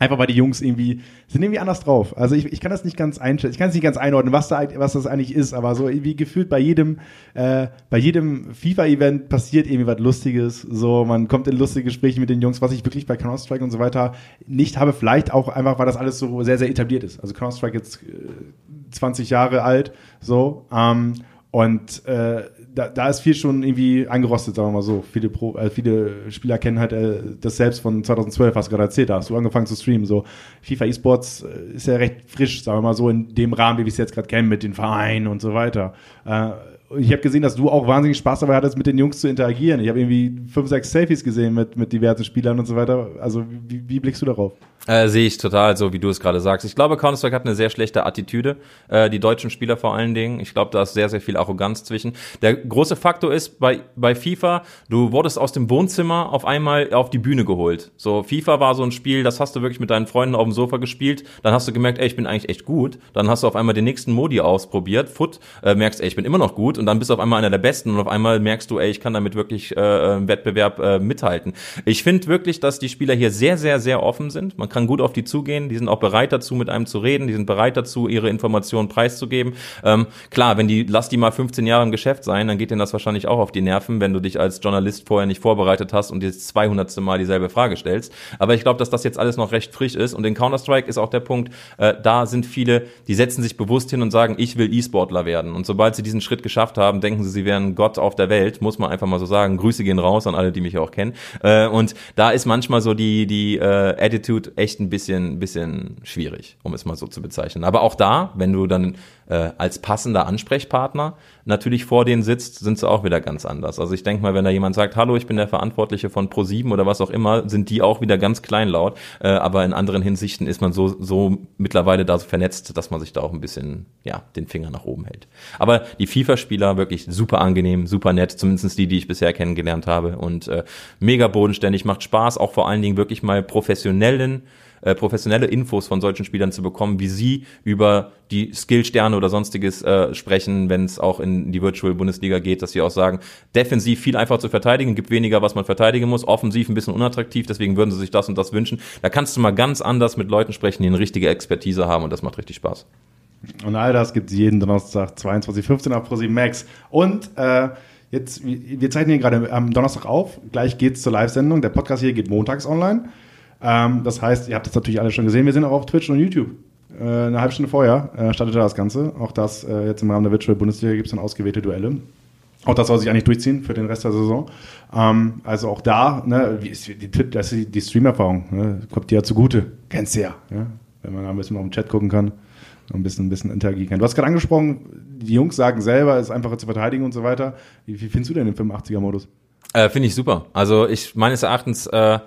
Einfach weil die Jungs irgendwie sind irgendwie anders drauf. Also ich, ich kann das nicht ganz einschätzen, ich kann es nicht ganz einordnen, was da was das eigentlich ist, aber so irgendwie gefühlt bei jedem äh, bei jedem FIFA-Event passiert irgendwie was Lustiges. So man kommt in lustige Gespräche mit den Jungs, was ich wirklich bei Counter Strike und so weiter nicht habe. Vielleicht auch einfach, weil das alles so sehr sehr etabliert ist. Also Counter Strike jetzt äh, 20 Jahre alt, so ähm, und äh, da, da ist viel schon irgendwie angerostet, sagen wir mal so. Viele, Pro, äh, viele Spieler kennen halt äh, das selbst von 2012, was du gerade erzählt hast. Du angefangen zu streamen. So FIFA eSports äh, ist ja recht frisch, sagen wir mal so, in dem Rahmen, wie wir es jetzt gerade kennen, mit den Vereinen und so weiter. Äh, ich habe gesehen, dass du auch wahnsinnig Spaß dabei hattest, mit den Jungs zu interagieren. Ich habe irgendwie fünf, sechs Selfies gesehen mit, mit diversen Spielern und so weiter. Also wie, wie blickst du darauf? Äh, Sehe ich total, so wie du es gerade sagst. Ich glaube, Counter-Strike hat eine sehr schlechte Attitüde. Äh, die deutschen Spieler vor allen Dingen. Ich glaube, da ist sehr, sehr viel Arroganz zwischen. Der große Faktor ist bei, bei FIFA, du wurdest aus dem Wohnzimmer auf einmal auf die Bühne geholt. So, FIFA war so ein Spiel, das hast du wirklich mit deinen Freunden auf dem Sofa gespielt. Dann hast du gemerkt, ey, ich bin eigentlich echt gut. Dann hast du auf einmal den nächsten Modi ausprobiert, Foot, äh, merkst, ey, ich bin immer noch gut. Und dann bist du auf einmal einer der Besten. Und auf einmal merkst du, ey, ich kann damit wirklich äh, im Wettbewerb äh, mithalten. Ich finde wirklich, dass die Spieler hier sehr, sehr, sehr offen sind. Man kann gut auf die zugehen die sind auch bereit dazu, mit einem zu reden, die sind bereit dazu, ihre Informationen preiszugeben. Ähm, klar, wenn die, lass die mal 15 Jahre im Geschäft sein, dann geht denen das wahrscheinlich auch auf die Nerven, wenn du dich als Journalist vorher nicht vorbereitet hast und dir das 200. Mal dieselbe Frage stellst. Aber ich glaube, dass das jetzt alles noch recht frisch ist und in Counter-Strike ist auch der Punkt, äh, da sind viele, die setzen sich bewusst hin und sagen, ich will E-Sportler werden. Und sobald sie diesen Schritt geschafft haben, denken sie, sie wären Gott auf der Welt, muss man einfach mal so sagen. Grüße gehen raus an alle, die mich auch kennen. Äh, und da ist manchmal so die, die äh, Attitude echt ein bisschen, bisschen schwierig, um es mal so zu bezeichnen. Aber auch da, wenn du dann äh, als passender Ansprechpartner natürlich vor denen sitzt, sind sie auch wieder ganz anders. Also ich denke mal, wenn da jemand sagt, hallo, ich bin der Verantwortliche von Pro7 oder was auch immer, sind die auch wieder ganz kleinlaut. Äh, aber in anderen Hinsichten ist man so, so mittlerweile da so vernetzt, dass man sich da auch ein bisschen, ja, den Finger nach oben hält. Aber die FIFA-Spieler wirklich super angenehm, super nett, zumindest die, die ich bisher kennengelernt habe und äh, mega bodenständig, macht Spaß, auch vor allen Dingen wirklich mal professionellen äh, professionelle Infos von solchen Spielern zu bekommen, wie sie über die Skillsterne oder sonstiges äh, sprechen, wenn es auch in die Virtual Bundesliga geht, dass sie auch sagen, defensiv viel einfacher zu verteidigen, gibt weniger, was man verteidigen muss, offensiv ein bisschen unattraktiv, deswegen würden sie sich das und das wünschen. Da kannst du mal ganz anders mit Leuten sprechen, die eine richtige Expertise haben und das macht richtig Spaß. Und all das gibt es jeden Donnerstag 22.15 auf ProSieben Max. Und äh, jetzt, wir zeichnen hier gerade am Donnerstag auf. Gleich geht's zur Live-Sendung. Der Podcast hier geht montags online. Ähm, das heißt, ihr habt das natürlich alle schon gesehen. Wir sind auch auf Twitch und YouTube. Äh, eine halbe Stunde vorher äh, startete das Ganze. Auch das äh, jetzt im Rahmen der Virtual Bundesliga gibt es dann ausgewählte Duelle. Auch das soll sich eigentlich durchziehen für den Rest der Saison. Ähm, also auch da, ne, wie ist die, das ist die, die Streamerfahrung, ne, kommt dir ja zugute. Kennst du ja, ja. Wenn man da ein bisschen auf den Chat gucken kann ein bisschen, ein bisschen interagieren kann. Du hast gerade angesprochen, die Jungs sagen selber, es ist einfacher zu verteidigen und so weiter. Wie, wie findest du denn den 85er-Modus? Äh, Finde ich super. Also ich meines Erachtens äh,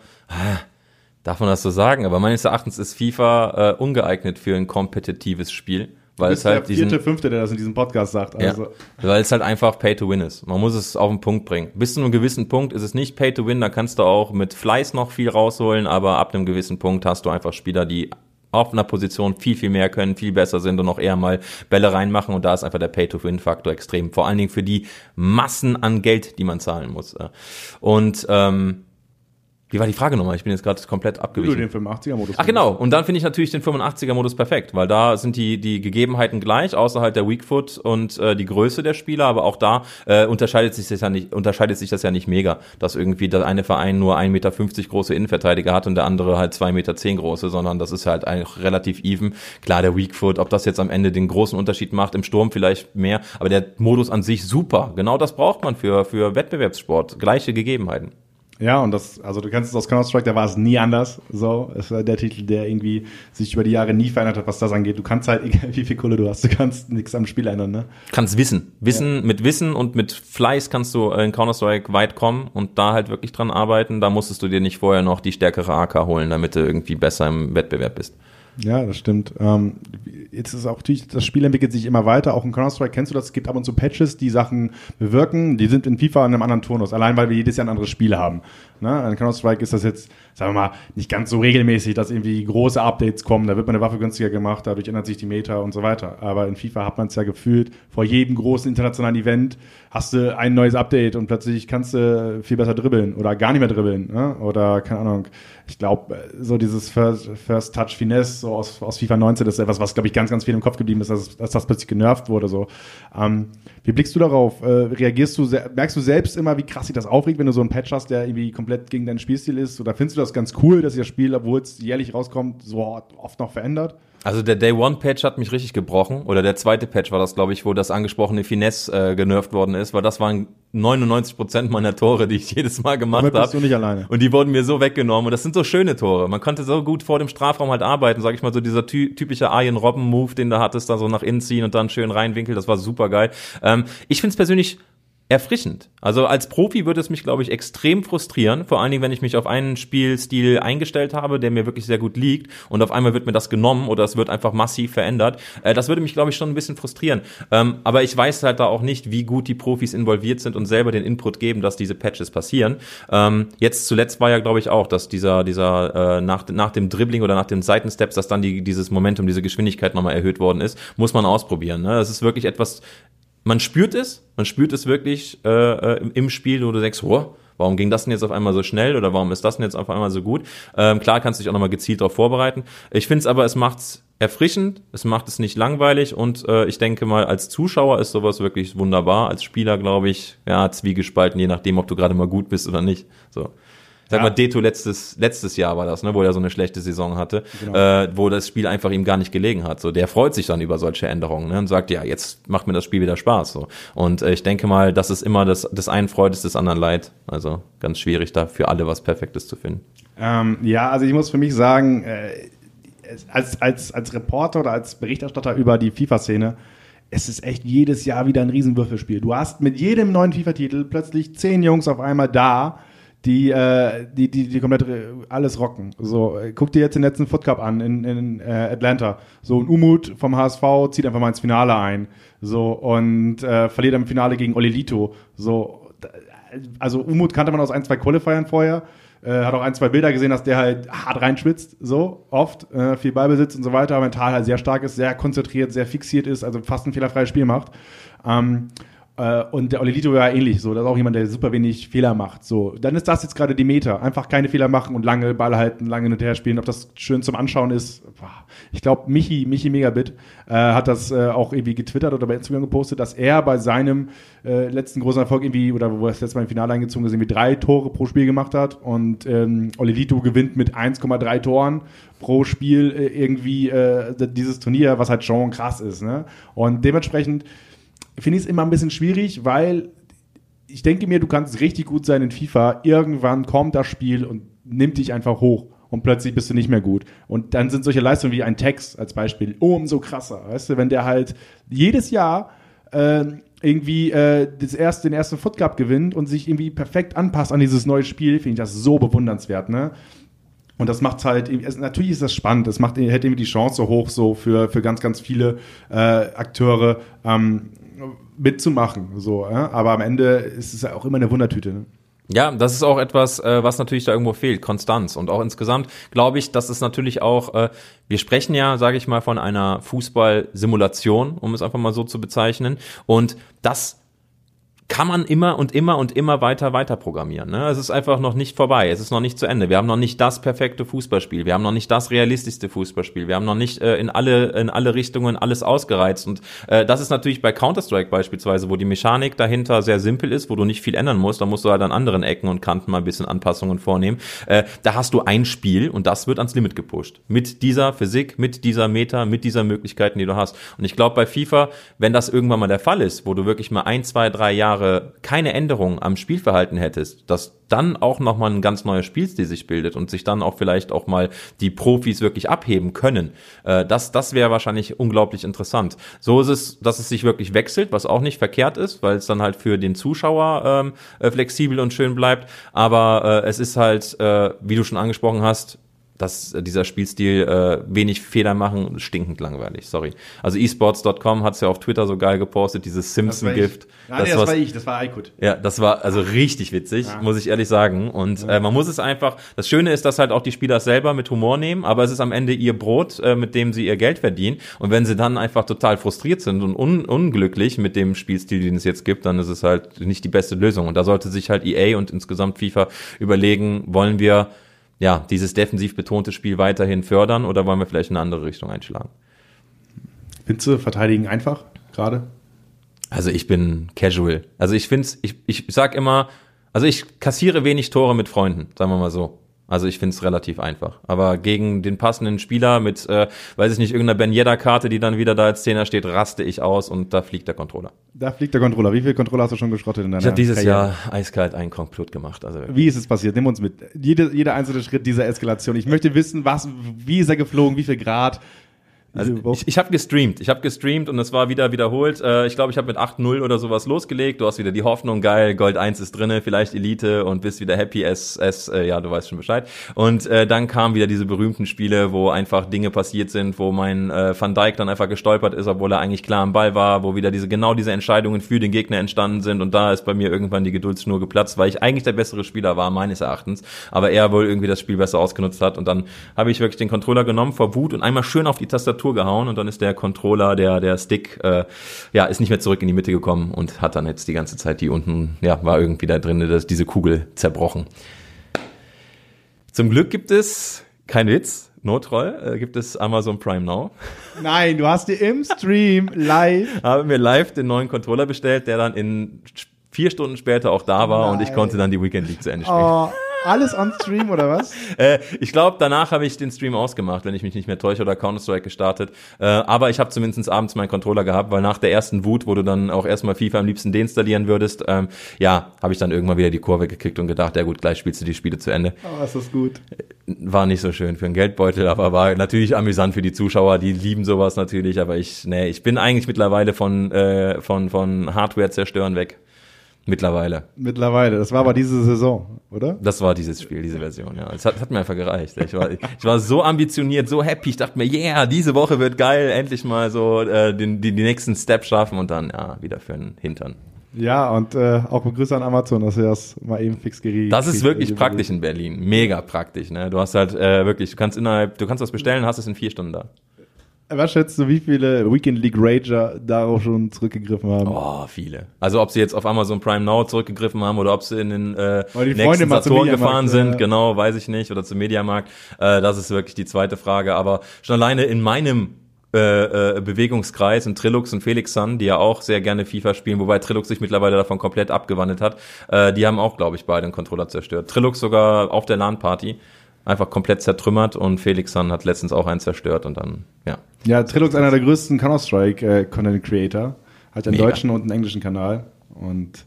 Darf man das so sagen? Aber meines Erachtens ist FIFA äh, ungeeignet für ein kompetitives Spiel. Weil es halt der vierte, diesen, fünfte, der das in diesem Podcast sagt. Also. Ja, weil es halt einfach Pay to Win ist. Man muss es auf den Punkt bringen. Bis zu einem gewissen Punkt ist es nicht Pay to Win, da kannst du auch mit Fleiß noch viel rausholen, aber ab einem gewissen Punkt hast du einfach Spieler, die auf einer Position viel, viel mehr können, viel besser sind und auch eher mal Bälle reinmachen und da ist einfach der Pay-to-Win-Faktor extrem. Vor allen Dingen für die Massen an Geld, die man zahlen muss. Und ähm, wie war die Frage nochmal? Ich bin jetzt gerade komplett abgewichen. Du den 85er-Modus. Ach genau, und dann finde ich natürlich den 85er-Modus perfekt, weil da sind die, die Gegebenheiten gleich, außer halt der Weakfoot und äh, die Größe der Spieler, aber auch da äh, unterscheidet sich das ja nicht, unterscheidet sich das ja nicht mega, dass irgendwie der eine Verein nur 1,50 Meter große Innenverteidiger hat und der andere halt 2,10 Meter große, sondern das ist halt eigentlich relativ even. Klar, der Weakfoot, ob das jetzt am Ende den großen Unterschied macht, im Sturm vielleicht mehr, aber der Modus an sich super. Genau das braucht man für, für Wettbewerbssport. Gleiche Gegebenheiten. Ja, und das, also du kennst es aus Counter-Strike, da war es nie anders. So, es war der Titel, der irgendwie sich über die Jahre nie verändert hat, was das angeht. Du kannst halt, egal wie viel Kohle du hast, du kannst nichts am Spiel ändern, ne? Kannst Wissen. Wissen, ja. mit Wissen und mit Fleiß kannst du in Counter-Strike weit kommen und da halt wirklich dran arbeiten. Da musstest du dir nicht vorher noch die stärkere AK holen, damit du irgendwie besser im Wettbewerb bist. Ja, das stimmt. Ähm, jetzt ist auch natürlich, das Spiel entwickelt sich immer weiter. Auch in Counter-Strike kennst du das, es gibt ab und zu Patches, die Sachen bewirken. Die sind in FIFA in einem anderen Turnus, allein weil wir jedes Jahr ein anderes Spiel haben. Ne? In Counter-Strike ist das jetzt, sagen wir mal, nicht ganz so regelmäßig, dass irgendwie große Updates kommen. Da wird meine Waffe günstiger gemacht, dadurch ändert sich die Meta und so weiter. Aber in FIFA hat man es ja gefühlt, vor jedem großen internationalen Event hast du ein neues Update und plötzlich kannst du viel besser dribbeln oder gar nicht mehr dribbeln. Ne? Oder, keine Ahnung, ich glaube, so dieses First, First Touch Finesse so aus, aus FIFA 19, das ist etwas, was, glaube ich, ganz, ganz viel im Kopf geblieben ist, dass, dass das plötzlich genervt wurde. So. Ähm, wie blickst du darauf? Äh, reagierst du, merkst du selbst immer, wie krass sich das aufregt, wenn du so einen Patch hast, der irgendwie komplett gegen deinen Spielstil ist? Oder findest du das ganz cool, dass sich das Spiel, obwohl es jährlich rauskommt, so oft noch verändert? Also der Day One Patch hat mich richtig gebrochen. Oder der zweite Patch war das, glaube ich, wo das angesprochene Finesse äh, genervt worden ist, weil das waren 99 Prozent meiner Tore, die ich jedes Mal gemacht habe. bist du nicht alleine. Und die wurden mir so weggenommen. Und das sind so schöne Tore. Man konnte so gut vor dem Strafraum halt arbeiten, sag ich mal, so dieser ty typische Arjen Robben Move, den du hattest, da so nach innen ziehen und dann schön reinwinkeln. Das war super geil. Ähm, ich find's persönlich erfrischend. Also als Profi würde es mich, glaube ich, extrem frustrieren, vor allen Dingen, wenn ich mich auf einen Spielstil eingestellt habe, der mir wirklich sehr gut liegt und auf einmal wird mir das genommen oder es wird einfach massiv verändert. Äh, das würde mich, glaube ich, schon ein bisschen frustrieren. Ähm, aber ich weiß halt da auch nicht, wie gut die Profis involviert sind und selber den Input geben, dass diese Patches passieren. Ähm, jetzt zuletzt war ja, glaube ich, auch, dass dieser, dieser äh, nach, nach dem Dribbling oder nach den Seitensteps, dass dann die, dieses Momentum, diese Geschwindigkeit nochmal erhöht worden ist, muss man ausprobieren. Ne? Das ist wirklich etwas, man spürt es, man spürt es wirklich äh, äh im Spiel, wo du denkst, oh, warum ging das denn jetzt auf einmal so schnell oder warum ist das denn jetzt auf einmal so gut? Ähm, klar kannst du dich auch nochmal gezielt darauf vorbereiten. Ich finde es aber, es macht's erfrischend, es macht es nicht langweilig und äh, ich denke mal, als Zuschauer ist sowas wirklich wunderbar. Als Spieler, glaube ich, ja, zwiegespalten, je nachdem, ob du gerade mal gut bist oder nicht. So. Sag ja. mal, Deto letztes, letztes Jahr war das, ne, wo er so eine schlechte Saison hatte, genau. äh, wo das Spiel einfach ihm gar nicht gelegen hat. So, der freut sich dann über solche Änderungen ne, und sagt, ja, jetzt macht mir das Spiel wieder Spaß. So. Und äh, ich denke mal, das ist immer das, das einen Freude ist des anderen Leid. Also ganz schwierig da für alle was Perfektes zu finden. Ähm, ja, also ich muss für mich sagen, äh, als, als, als Reporter oder als Berichterstatter über die FIFA-Szene, es ist echt jedes Jahr wieder ein Riesenwürfelspiel. Du hast mit jedem neuen FIFA-Titel plötzlich zehn Jungs auf einmal da, die, äh, die, die, die komplett alles rocken. So, äh, guck dir jetzt den letzten Foot Cup an in, in äh, Atlanta. So, ein Umut vom HSV zieht einfach mal ins Finale ein. So, und äh, verliert im Finale gegen Olelito. So, also Umut kannte man aus ein, zwei Qualifiern vorher. Äh, hat auch ein, zwei Bilder gesehen, dass der halt hart reinschwitzt, so oft, äh, viel Ballbesitz und so weiter, mental halt sehr stark ist, sehr konzentriert, sehr fixiert ist, also fast ein fehlerfreies Spiel macht. Ähm, äh, und der Olelito war ähnlich so. Das ist auch jemand, der super wenig Fehler macht. So, dann ist das jetzt gerade die Meta. Einfach keine Fehler machen und lange Ball halten, lange hin und her spielen. Ob das schön zum Anschauen ist, ich glaube, Michi, Michi Megabit äh, hat das äh, auch irgendwie getwittert oder bei Instagram gepostet, dass er bei seinem äh, letzten großen Erfolg irgendwie, oder wo er das letzte Mal im Finale eingezogen ist, irgendwie drei Tore pro Spiel gemacht hat. Und ähm, Olelito gewinnt mit 1,3 Toren pro Spiel äh, irgendwie äh, dieses Turnier, was halt schon krass ist. Ne? Und dementsprechend finde ich es immer ein bisschen schwierig, weil ich denke mir, du kannst richtig gut sein in FIFA. Irgendwann kommt das Spiel und nimmt dich einfach hoch und plötzlich bist du nicht mehr gut. Und dann sind solche Leistungen wie ein Text als Beispiel umso krasser. Weißt du, wenn der halt jedes Jahr äh, irgendwie äh, das erste, den ersten Foot Cup gewinnt und sich irgendwie perfekt anpasst an dieses neue Spiel, finde ich das so bewundernswert. Ne? Und das macht halt, es, natürlich ist das spannend, es macht, hätte irgendwie die Chance hoch, so für, für ganz, ganz viele äh, Akteure, ähm, mitzumachen. So, ja? Aber am Ende ist es ja auch immer eine Wundertüte. Ne? Ja, das ist auch etwas, äh, was natürlich da irgendwo fehlt, Konstanz. Und auch insgesamt glaube ich, dass es natürlich auch, äh, wir sprechen ja, sage ich mal, von einer Fußball-Simulation, um es einfach mal so zu bezeichnen. Und das kann man immer und immer und immer weiter weiter programmieren. Ne? Es ist einfach noch nicht vorbei, es ist noch nicht zu Ende. Wir haben noch nicht das perfekte Fußballspiel, wir haben noch nicht das realistischste Fußballspiel, wir haben noch nicht äh, in alle in alle Richtungen alles ausgereizt. Und äh, das ist natürlich bei Counter Strike beispielsweise, wo die Mechanik dahinter sehr simpel ist, wo du nicht viel ändern musst. Da musst du halt an anderen Ecken und Kanten mal ein bisschen Anpassungen vornehmen. Äh, da hast du ein Spiel und das wird ans Limit gepusht mit dieser Physik, mit dieser Meta, mit dieser Möglichkeiten, die du hast. Und ich glaube bei FIFA, wenn das irgendwann mal der Fall ist, wo du wirklich mal ein, zwei, drei Jahre Jahre keine Änderung am Spielverhalten hättest, dass dann auch nochmal ein ganz neuer Spielstil sich bildet und sich dann auch vielleicht auch mal die Profis wirklich abheben können. Äh, das das wäre wahrscheinlich unglaublich interessant. So ist es, dass es sich wirklich wechselt, was auch nicht verkehrt ist, weil es dann halt für den Zuschauer ähm, äh, flexibel und schön bleibt. Aber äh, es ist halt, äh, wie du schon angesprochen hast, dass dieser Spielstil äh, wenig Fehler machen, stinkend langweilig, sorry. Also esports.com hat's ja auf Twitter so geil gepostet, dieses Simpson-Gift. Nein, das, nee, das war ich, das war Aykut. Ja, das war also richtig witzig, ja. muss ich ehrlich sagen. Und äh, man muss es einfach, das Schöne ist, dass halt auch die Spieler selber mit Humor nehmen, aber es ist am Ende ihr Brot, äh, mit dem sie ihr Geld verdienen. Und wenn sie dann einfach total frustriert sind und un unglücklich mit dem Spielstil, den es jetzt gibt, dann ist es halt nicht die beste Lösung. Und da sollte sich halt EA und insgesamt FIFA überlegen, wollen wir ja, dieses defensiv betonte Spiel weiterhin fördern oder wollen wir vielleicht in eine andere Richtung einschlagen? Findest du Verteidigen einfach gerade? Also ich bin casual. Also ich finde ich, ich sag immer, also ich kassiere wenig Tore mit Freunden, sagen wir mal so. Also ich finde es relativ einfach. Aber gegen den passenden Spieler mit, äh, weiß ich nicht, irgendeiner Ben Yedda-Karte, die dann wieder da als Zehner steht, raste ich aus und da fliegt der Controller. Da fliegt der Controller. Wie viele Controller hast du schon geschrottet in deiner Ich habe dieses Karriere? Jahr eiskalt einen Complot gemacht. Also wie ist es passiert? Nimm uns mit. Jede, jeder einzelne Schritt dieser Eskalation. Ich möchte wissen, was, wie ist er geflogen, wie viel Grad, also ich, ich habe gestreamt, ich habe gestreamt und es war wieder wiederholt. Äh, ich glaube, ich habe mit 8-0 oder sowas losgelegt. Du hast wieder die Hoffnung, geil, Gold 1 ist drinne, vielleicht Elite und bist wieder happy as, as äh, ja, du weißt schon Bescheid. Und äh, dann kamen wieder diese berühmten Spiele, wo einfach Dinge passiert sind, wo mein äh, Van Dijk dann einfach gestolpert ist, obwohl er eigentlich klar am Ball war, wo wieder diese genau diese Entscheidungen für den Gegner entstanden sind und da ist bei mir irgendwann die Geduldsschnur geplatzt, weil ich eigentlich der bessere Spieler war, meines Erachtens, aber er wohl irgendwie das Spiel besser ausgenutzt hat und dann habe ich wirklich den Controller genommen vor Wut und einmal schön auf die Tastatur gehauen und dann ist der Controller, der, der Stick, äh, ja, ist nicht mehr zurück in die Mitte gekommen und hat dann jetzt die ganze Zeit die unten, ja, war irgendwie da drin, dass diese Kugel zerbrochen. Zum Glück gibt es, kein Witz, Notroll, äh, gibt es Amazon Prime Now. Nein, du hast dir im Stream live. Habe mir live den neuen Controller bestellt, der dann in vier Stunden später auch da war Nein. und ich konnte dann die Weekend League zu Ende spielen. Oh. Alles on Stream oder was? äh, ich glaube, danach habe ich den Stream ausgemacht, wenn ich mich nicht mehr täusche oder Counter-Strike gestartet. Äh, aber ich habe zumindest abends meinen Controller gehabt, weil nach der ersten Wut, wo du dann auch erstmal FIFA am liebsten deinstallieren würdest, ähm, ja, habe ich dann irgendwann wieder die Kurve gekickt und gedacht, ja gut, gleich spielst du die Spiele zu Ende. Oh, ist das gut. War nicht so schön für einen Geldbeutel, aber war natürlich amüsant für die Zuschauer, die lieben sowas natürlich, aber ich, nee, ich bin eigentlich mittlerweile von, äh, von, von Hardware zerstören weg. Mittlerweile. Mittlerweile. Das war aber diese Saison, oder? Das war dieses Spiel, diese Version, ja. Es hat, hat mir einfach gereicht. Ich war, ich war so ambitioniert, so happy. Ich dachte mir, yeah, diese Woche wird geil, endlich mal so äh, den, die, die nächsten Steps schaffen und dann, ja, wieder für den Hintern. Ja, und äh, auch Begrüße an Amazon, dass er das mal eben fix geregelt Das ist wirklich praktisch in Berlin. Mega praktisch, ne? Du hast halt äh, wirklich, du kannst innerhalb, du kannst was bestellen, hast es in vier Stunden da. Was schätzt du, wie viele Weekend League Rager darauf schon zurückgegriffen haben? Oh, viele. Also ob sie jetzt auf Amazon Prime Now zurückgegriffen haben oder ob sie in den äh, nächsten Saturn gefahren sind, ja. genau, weiß ich nicht, oder zum Mediamarkt. Äh, das ist wirklich die zweite Frage. Aber schon alleine in meinem äh, äh, Bewegungskreis und Trilux und Felix Sun, die ja auch sehr gerne FIFA spielen, wobei Trilux sich mittlerweile davon komplett abgewandelt hat, äh, die haben auch, glaube ich, beide einen Controller zerstört. Trilux sogar auf der LAN-Party einfach komplett zertrümmert und Felix Sun hat letztens auch einen zerstört und dann, ja. Ja, Trilux einer der größten Counter-Strike äh, Content Creator. Hat einen Mega. deutschen und einen englischen Kanal und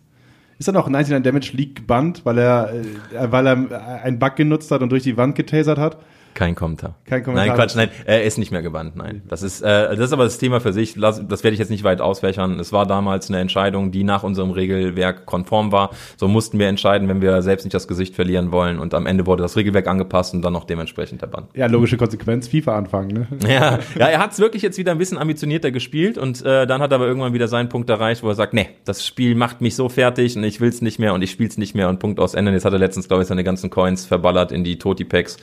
ist dann auch 99 Damage League gebannt, weil er, äh, weil er einen Bug genutzt hat und durch die Wand getasert hat. Kein Kommentar. Kein Kommentar. Nein, Quatsch, nein, er ist nicht mehr gebannt, nein. Das ist, äh, das ist aber das Thema für sich, das werde ich jetzt nicht weit ausfächern. Es war damals eine Entscheidung, die nach unserem Regelwerk konform war. So mussten wir entscheiden, wenn wir selbst nicht das Gesicht verlieren wollen und am Ende wurde das Regelwerk angepasst und dann noch dementsprechend der Bann. Ja, logische Konsequenz, FIFA anfangen, ne? Ja, ja er hat es wirklich jetzt wieder ein bisschen ambitionierter gespielt und äh, dann hat er aber irgendwann wieder seinen Punkt erreicht, wo er sagt, nee, das Spiel macht mich so fertig und ich will's nicht mehr und ich spiel's nicht mehr und Punkt aus Ende. Jetzt hat er letztens, glaube ich, seine ganzen Coins verballert in die Toti-Packs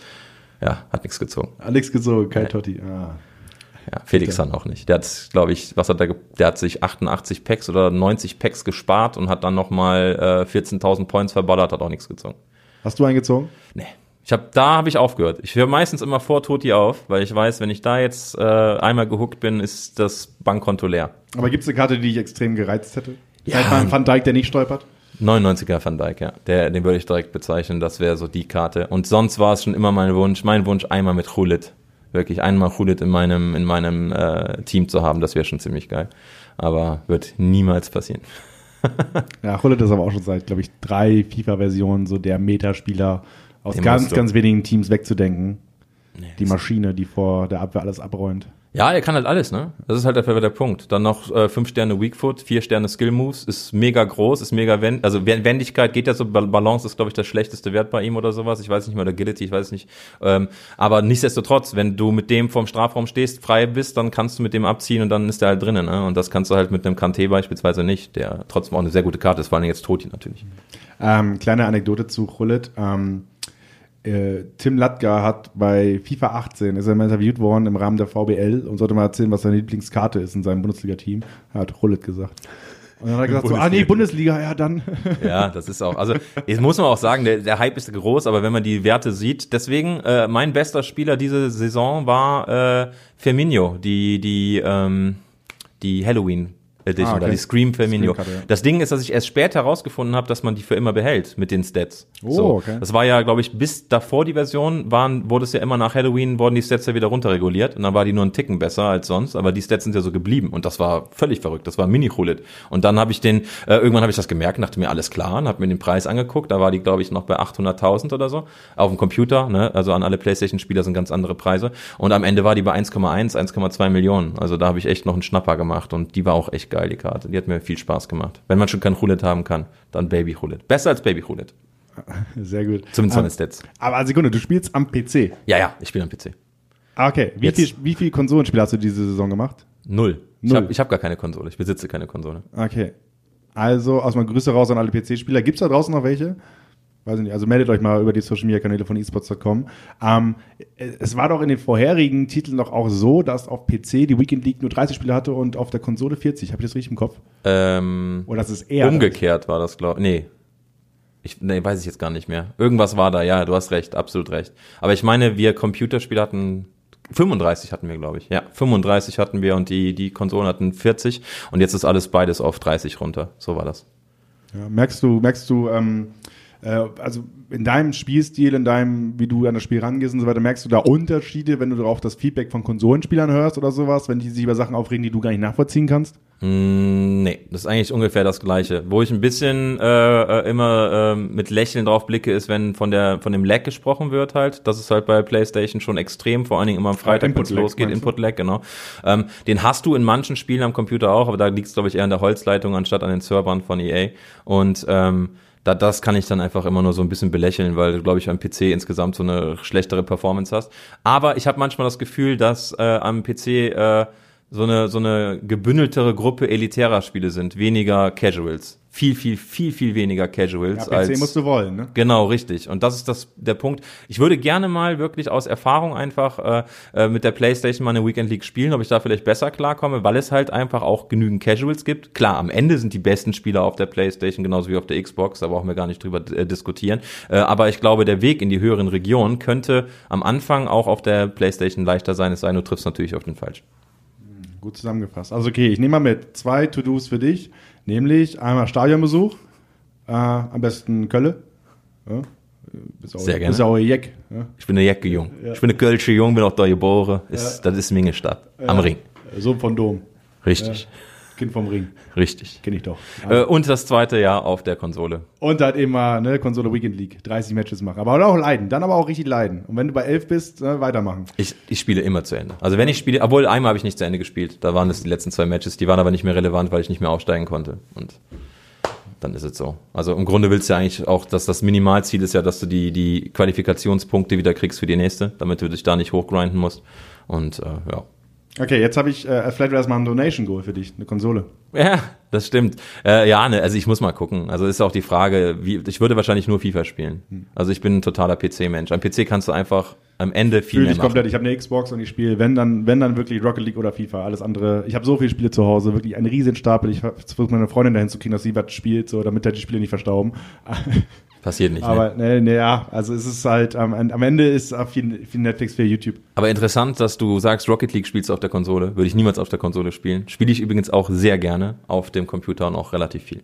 ja, hat nichts gezogen. Hat nichts gezogen, kein Totti. Ah. Ja, Felix dann auch nicht. Der hat, glaube ich, was hat der, der hat sich 88 Packs oder 90 Packs gespart und hat dann nochmal äh, 14.000 Points verballert, hat auch nichts gezogen. Hast du eingezogen? Nee. Ich hab, da habe ich aufgehört. Ich höre meistens immer vor Toti auf, weil ich weiß, wenn ich da jetzt äh, einmal gehuckt bin, ist das Bankkonto leer. Aber gibt es eine Karte, die dich extrem gereizt hätte? Ja. Mal ein Van Dijk, der nicht stolpert? 99er Van Dijk, ja. Der, den würde ich direkt bezeichnen, das wäre so die Karte. Und sonst war es schon immer mein Wunsch, mein Wunsch einmal mit Hulit. Wirklich einmal Hulit in meinem, in meinem äh, Team zu haben, das wäre schon ziemlich geil. Aber wird niemals passieren. ja, Hulit ist aber auch schon seit, glaube ich, drei FIFA-Versionen so der Metaspieler aus den ganz, ganz wenigen Teams wegzudenken. Nee, die Maschine, die vor der Abwehr alles abräumt. Ja, er kann halt alles, ne? Das ist halt einfach der Punkt. Dann noch äh, fünf Sterne Weak Foot, vier Sterne Skill Moves, ist mega groß, ist mega wend also Wendigkeit geht ja so, Balance ist glaube ich der schlechteste Wert bei ihm oder sowas. Ich weiß nicht mehr, oder Agility, ich weiß nicht. Ähm, aber nichtsdestotrotz, wenn du mit dem vorm Strafraum stehst, frei bist, dann kannst du mit dem abziehen und dann ist der halt drinnen, ne? Und das kannst du halt mit einem Kanté beispielsweise nicht, der trotzdem auch eine sehr gute Karte ist, vor allem jetzt Toti natürlich. Ähm, kleine Anekdote zu Rullet. Ähm, äh, Tim Latka hat bei FIFA 18, ist er mal interviewt worden im Rahmen der VBL und sollte mal erzählen, was seine Lieblingskarte ist in seinem Bundesliga-Team. Er hat Rullet gesagt. Und dann hat er gesagt, so, ah nee, Bundesliga, ja dann. Ja, das ist auch, also jetzt muss man auch sagen, der, der Hype ist groß, aber wenn man die Werte sieht, deswegen, äh, mein bester Spieler diese Saison war äh, Firmino, die, die, ähm, die Halloween Edition, ah, okay. oder die Scream Firmino. Scream ja. Das Ding ist, dass ich erst später herausgefunden habe, dass man die für immer behält mit den Stats. Oh, so. okay. Das war ja, glaube ich, bis davor die Version waren, wurde es ja immer nach Halloween, wurden die Stats ja wieder runterreguliert und dann war die nur ein Ticken besser als sonst, aber die Stats sind ja so geblieben und das war völlig verrückt. Das war mini -Chulit. Und dann habe ich den, äh, irgendwann habe ich das gemerkt dachte mir, alles klar, und habe mir den Preis angeguckt, da war die, glaube ich, noch bei 800.000 oder so auf dem Computer, ne? also an alle Playstation-Spieler sind ganz andere Preise und am Ende war die bei 1,1, 1,2 Millionen. Also da habe ich echt noch einen Schnapper gemacht und die war auch echt geil, die Karte. Die hat mir viel Spaß gemacht. Wenn man schon kein Roulette haben kann, dann Baby Roulette. Besser als Baby Roulette. Sehr gut. Zumindest von den Stats. Aber Sekunde, du spielst am PC. Ja, ja, ich spiele am PC. Ah, okay. Wie viel, wie viel Konsolenspiele hast du diese Saison gemacht? Null. Ich habe hab gar keine Konsole. Ich besitze keine Konsole. Okay. Also aus meiner Grüße raus an alle PC-Spieler. Gibt es da draußen noch welche? Weiß ich nicht, also meldet euch mal über die Social Media Kanäle von esports.com. Ähm, es war doch in den vorherigen Titeln doch auch so, dass auf PC die Weekend League nur 30 Spiele hatte und auf der Konsole 40. Habe ich das richtig im Kopf? Ähm, Oder das ist eher. Umgekehrt das? war das, glaube ich. Nee. Ich, nee, weiß ich jetzt gar nicht mehr. Irgendwas war da, ja, du hast recht, absolut recht. Aber ich meine, wir Computerspiele hatten 35 hatten wir, glaube ich. Ja, 35 hatten wir und die, die Konsolen hatten 40 und jetzt ist alles beides auf 30 runter. So war das. Ja, merkst du, merkst du, ähm, äh, also in deinem Spielstil, in deinem, wie du an das Spiel rangehst und so weiter, merkst du da Unterschiede, wenn du auch das Feedback von Konsolenspielern hörst oder sowas, wenn die sich über Sachen aufregen, die du gar nicht nachvollziehen kannst? Mm, nee, das ist eigentlich ungefähr das Gleiche. Wo ich ein bisschen äh, äh immer äh, mit Lächeln drauf blicke, ist, wenn von der von dem Lag gesprochen wird halt. Das ist halt bei PlayStation schon extrem, vor allen Dingen immer am Freitag, wenn es losgeht, Input-Lag, genau. Ähm, den hast du in manchen Spielen am Computer auch, aber da liegt es, glaube ich, eher an der Holzleitung anstatt an den Servern von EA. Und ähm, da, das kann ich dann einfach immer nur so ein bisschen belächeln, weil du, glaube ich, am PC insgesamt so eine schlechtere Performance hast. Aber ich habe manchmal das Gefühl, dass äh, am PC äh, so eine, so eine gebündeltere Gruppe elitärer Spiele sind, weniger Casuals viel, viel, viel, viel weniger Casuals. Ja, PC als, musst du wollen, ne? Genau, richtig. Und das ist das der Punkt. Ich würde gerne mal wirklich aus Erfahrung einfach äh, äh, mit der PlayStation mal eine Weekend League spielen, ob ich da vielleicht besser klarkomme, weil es halt einfach auch genügend Casuals gibt. Klar, am Ende sind die besten Spieler auf der PlayStation genauso wie auf der Xbox, da brauchen wir gar nicht drüber äh, diskutieren. Äh, aber ich glaube, der Weg in die höheren Regionen könnte am Anfang auch auf der PlayStation leichter sein, es sei, du triffst natürlich auf den falsch. Gut zusammengefasst. Also okay, ich nehme mal mit zwei To-Dos für dich. Nämlich einmal Stadionbesuch, äh, am besten Kölle. Ja. Bist auch, Sehr gerne. Bist auch Jeck. Ja. Ich bin ein Jecke Jung. Ja. Ich bin ein Kölsche Jung, bin auch da geboren. Ist, Das ist Mingelstadt, am Ring. Sohn von Dom. Richtig. Kind vom Ring. Richtig. Kenne ich doch. Äh, und das zweite Jahr auf der Konsole. Und halt immer, ne, Konsole Weekend League. 30 Matches machen. Aber auch leiden. Dann aber auch richtig leiden. Und wenn du bei 11 bist, ne, weitermachen. Ich, ich spiele immer zu Ende. Also wenn ich spiele, obwohl einmal habe ich nicht zu Ende gespielt. Da waren es die letzten zwei Matches. Die waren aber nicht mehr relevant, weil ich nicht mehr aufsteigen konnte. Und dann ist es so. Also im Grunde willst du ja eigentlich auch, dass das Minimalziel ist ja, dass du die, die Qualifikationspunkte wieder kriegst für die nächste, damit du dich da nicht hochgrinden musst. Und äh, ja, Okay, jetzt habe ich äh, vielleicht erstmal ein Donation Goal für dich, eine Konsole. Ja, das stimmt. Äh, ja, ne, also ich muss mal gucken. Also ist auch die Frage, wie ich würde wahrscheinlich nur FIFA spielen. Hm. Also ich bin ein totaler PC-Mensch. Am PC kannst du einfach am Ende viel Fühl mehr ich komplett. Ich habe eine Xbox und ich spiele, wenn dann, wenn dann wirklich Rocket League oder FIFA. Alles andere. Ich habe so viele Spiele zu Hause, wirklich einen riesen Stapel. Ich versuche meine Freundin dahin zu kriegen, dass sie was spielt, so damit halt die Spiele nicht verstauben. Passiert nicht. Aber ne, ne, ja, also es ist halt, am, am Ende ist viel, viel Netflix für YouTube. Aber interessant, dass du sagst, Rocket League spielst du auf der Konsole. Würde ich niemals auf der Konsole spielen. Spiele ich übrigens auch sehr gerne auf dem Computer und auch relativ viel.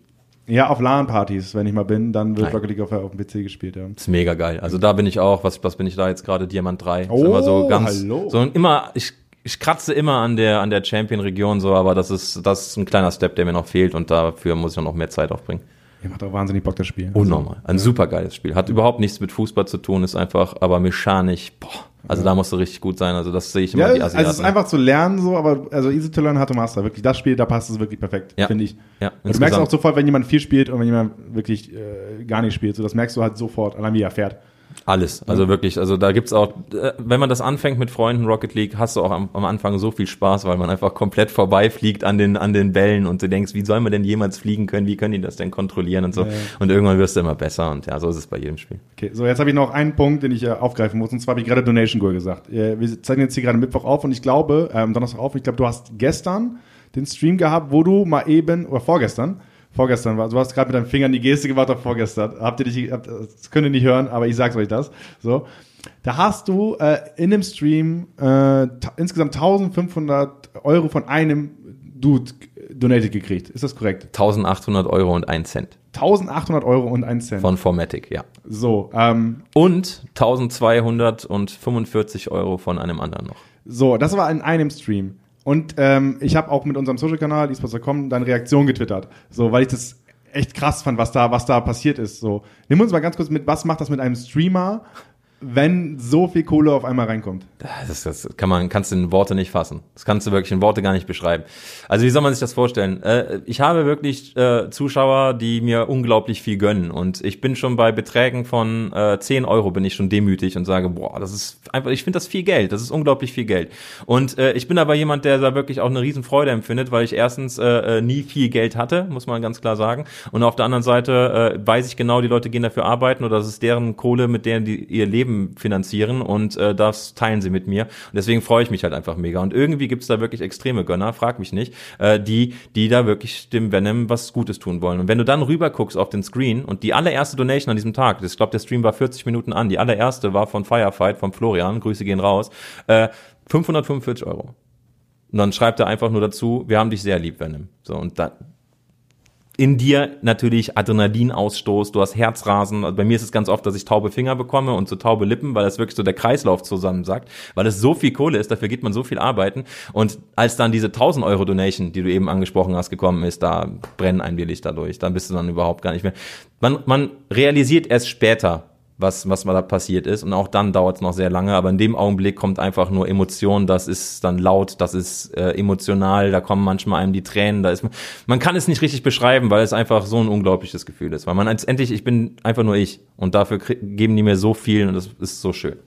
Ja, auf LAN-Partys, wenn ich mal bin, dann wird Nein. Rocket League auf, auf dem PC gespielt, ja. Das ist mega geil. Also da bin ich auch, was, was bin ich da jetzt gerade? Diamant 3. Oh, immer so ganz, hallo. So immer, ich, ich kratze immer an der, an der Champion-Region so, aber das ist, das ist ein kleiner Step, der mir noch fehlt und dafür muss ich noch mehr Zeit aufbringen. Ihr macht auch wahnsinnig Bock, das Spiel. Unnormal. Ein ja. super geiles Spiel. Hat überhaupt nichts mit Fußball zu tun, ist einfach aber mechanisch, boah. Also da musst du richtig gut sein. Also das sehe ich immer Ja, die also Asiaten. es ist einfach zu lernen so, aber also easy to learn, hard to master. Wirklich, das Spiel, da passt es wirklich perfekt, Ja. finde ich. ja, Und du merkst auch sofort, wenn jemand viel spielt und wenn jemand wirklich äh, gar nicht spielt. So, das merkst du halt sofort, allein wie er fährt. Alles, also wirklich, also da gibt's auch, äh, wenn man das anfängt mit Freunden Rocket League, hast du auch am, am Anfang so viel Spaß, weil man einfach komplett vorbeifliegt an den an den Bällen und du denkst, wie soll man denn jemals fliegen können, wie können die das denn kontrollieren und so. Ja, ja. Und irgendwann wirst du immer besser und ja, so ist es bei jedem Spiel. Okay, so jetzt habe ich noch einen Punkt, den ich äh, aufgreifen muss. Und zwar habe ich gerade Donation Goal gesagt. Äh, wir zeigen jetzt hier gerade Mittwoch auf und ich glaube, ähm, Donnerstag auf, ich glaube, du hast gestern den Stream gehabt, wo du mal eben, oder vorgestern, vorgestern war, du hast gerade mit deinem Finger in die Geste gemacht, oder vorgestern. Habt ihr nicht, habt, das könnt ihr nicht hören, aber ich sag's euch das. So. Da hast du äh, in dem Stream äh, insgesamt 1500 Euro von einem Dude donated gekriegt. Ist das korrekt? 1800 Euro und ein Cent 1800 Euro und 1 Cent. von Formatic, ja. so, ähm, Und 1245 Euro von einem anderen noch. So, das war in einem Stream. Und ähm, ich habe auch mit unserem Social-Kanal, esports.com, dann Reaktion getwittert. So, weil ich das echt krass fand, was da, was da passiert ist. So, nimm uns mal ganz kurz mit, was macht das mit einem Streamer, wenn so viel Kohle auf einmal reinkommt? Das, das kann man, kannst du in Worte nicht fassen. Das kannst du wirklich in Worte gar nicht beschreiben. Also wie soll man sich das vorstellen? Äh, ich habe wirklich äh, Zuschauer, die mir unglaublich viel gönnen und ich bin schon bei Beträgen von äh, 10 Euro bin ich schon demütig und sage, boah, das ist einfach, ich finde das viel Geld, das ist unglaublich viel Geld. Und äh, ich bin aber jemand, der da wirklich auch eine Riesenfreude empfindet, weil ich erstens äh, äh, nie viel Geld hatte, muss man ganz klar sagen. Und auf der anderen Seite äh, weiß ich genau, die Leute gehen dafür arbeiten oder das ist deren Kohle, mit der die ihr Leben finanzieren und äh, das teilen sie mit mir. Und deswegen freue ich mich halt einfach mega. Und irgendwie gibt's da wirklich extreme Gönner, frag mich nicht, äh, die, die da wirklich dem Venom was Gutes tun wollen. Und wenn du dann rüber guckst auf den Screen und die allererste Donation an diesem Tag, ich glaube, der Stream war 40 Minuten an, die allererste war von Firefight, von Florian, Grüße gehen raus, äh, 545 Euro. Und dann schreibt er einfach nur dazu, wir haben dich sehr lieb, Venom. So, und da, in dir natürlich Adrenalinausstoß, du hast Herzrasen. Also bei mir ist es ganz oft, dass ich taube Finger bekomme und so taube Lippen, weil das wirklich so der Kreislauf zusammensackt, weil es so viel Kohle ist, dafür geht man so viel arbeiten. Und als dann diese 1000 Euro Donation, die du eben angesprochen hast, gekommen ist, da brennen ein die Lichter durch. Da bist du dann überhaupt gar nicht mehr. Man, man realisiert erst später, was, was mal da passiert ist. Und auch dann dauert es noch sehr lange, aber in dem Augenblick kommt einfach nur Emotion, das ist dann laut, das ist äh, emotional, da kommen manchmal einem die Tränen, da ist man, man kann es nicht richtig beschreiben, weil es einfach so ein unglaubliches Gefühl ist. Weil man letztendlich, ich bin einfach nur ich und dafür geben die mir so viel und das ist so schön.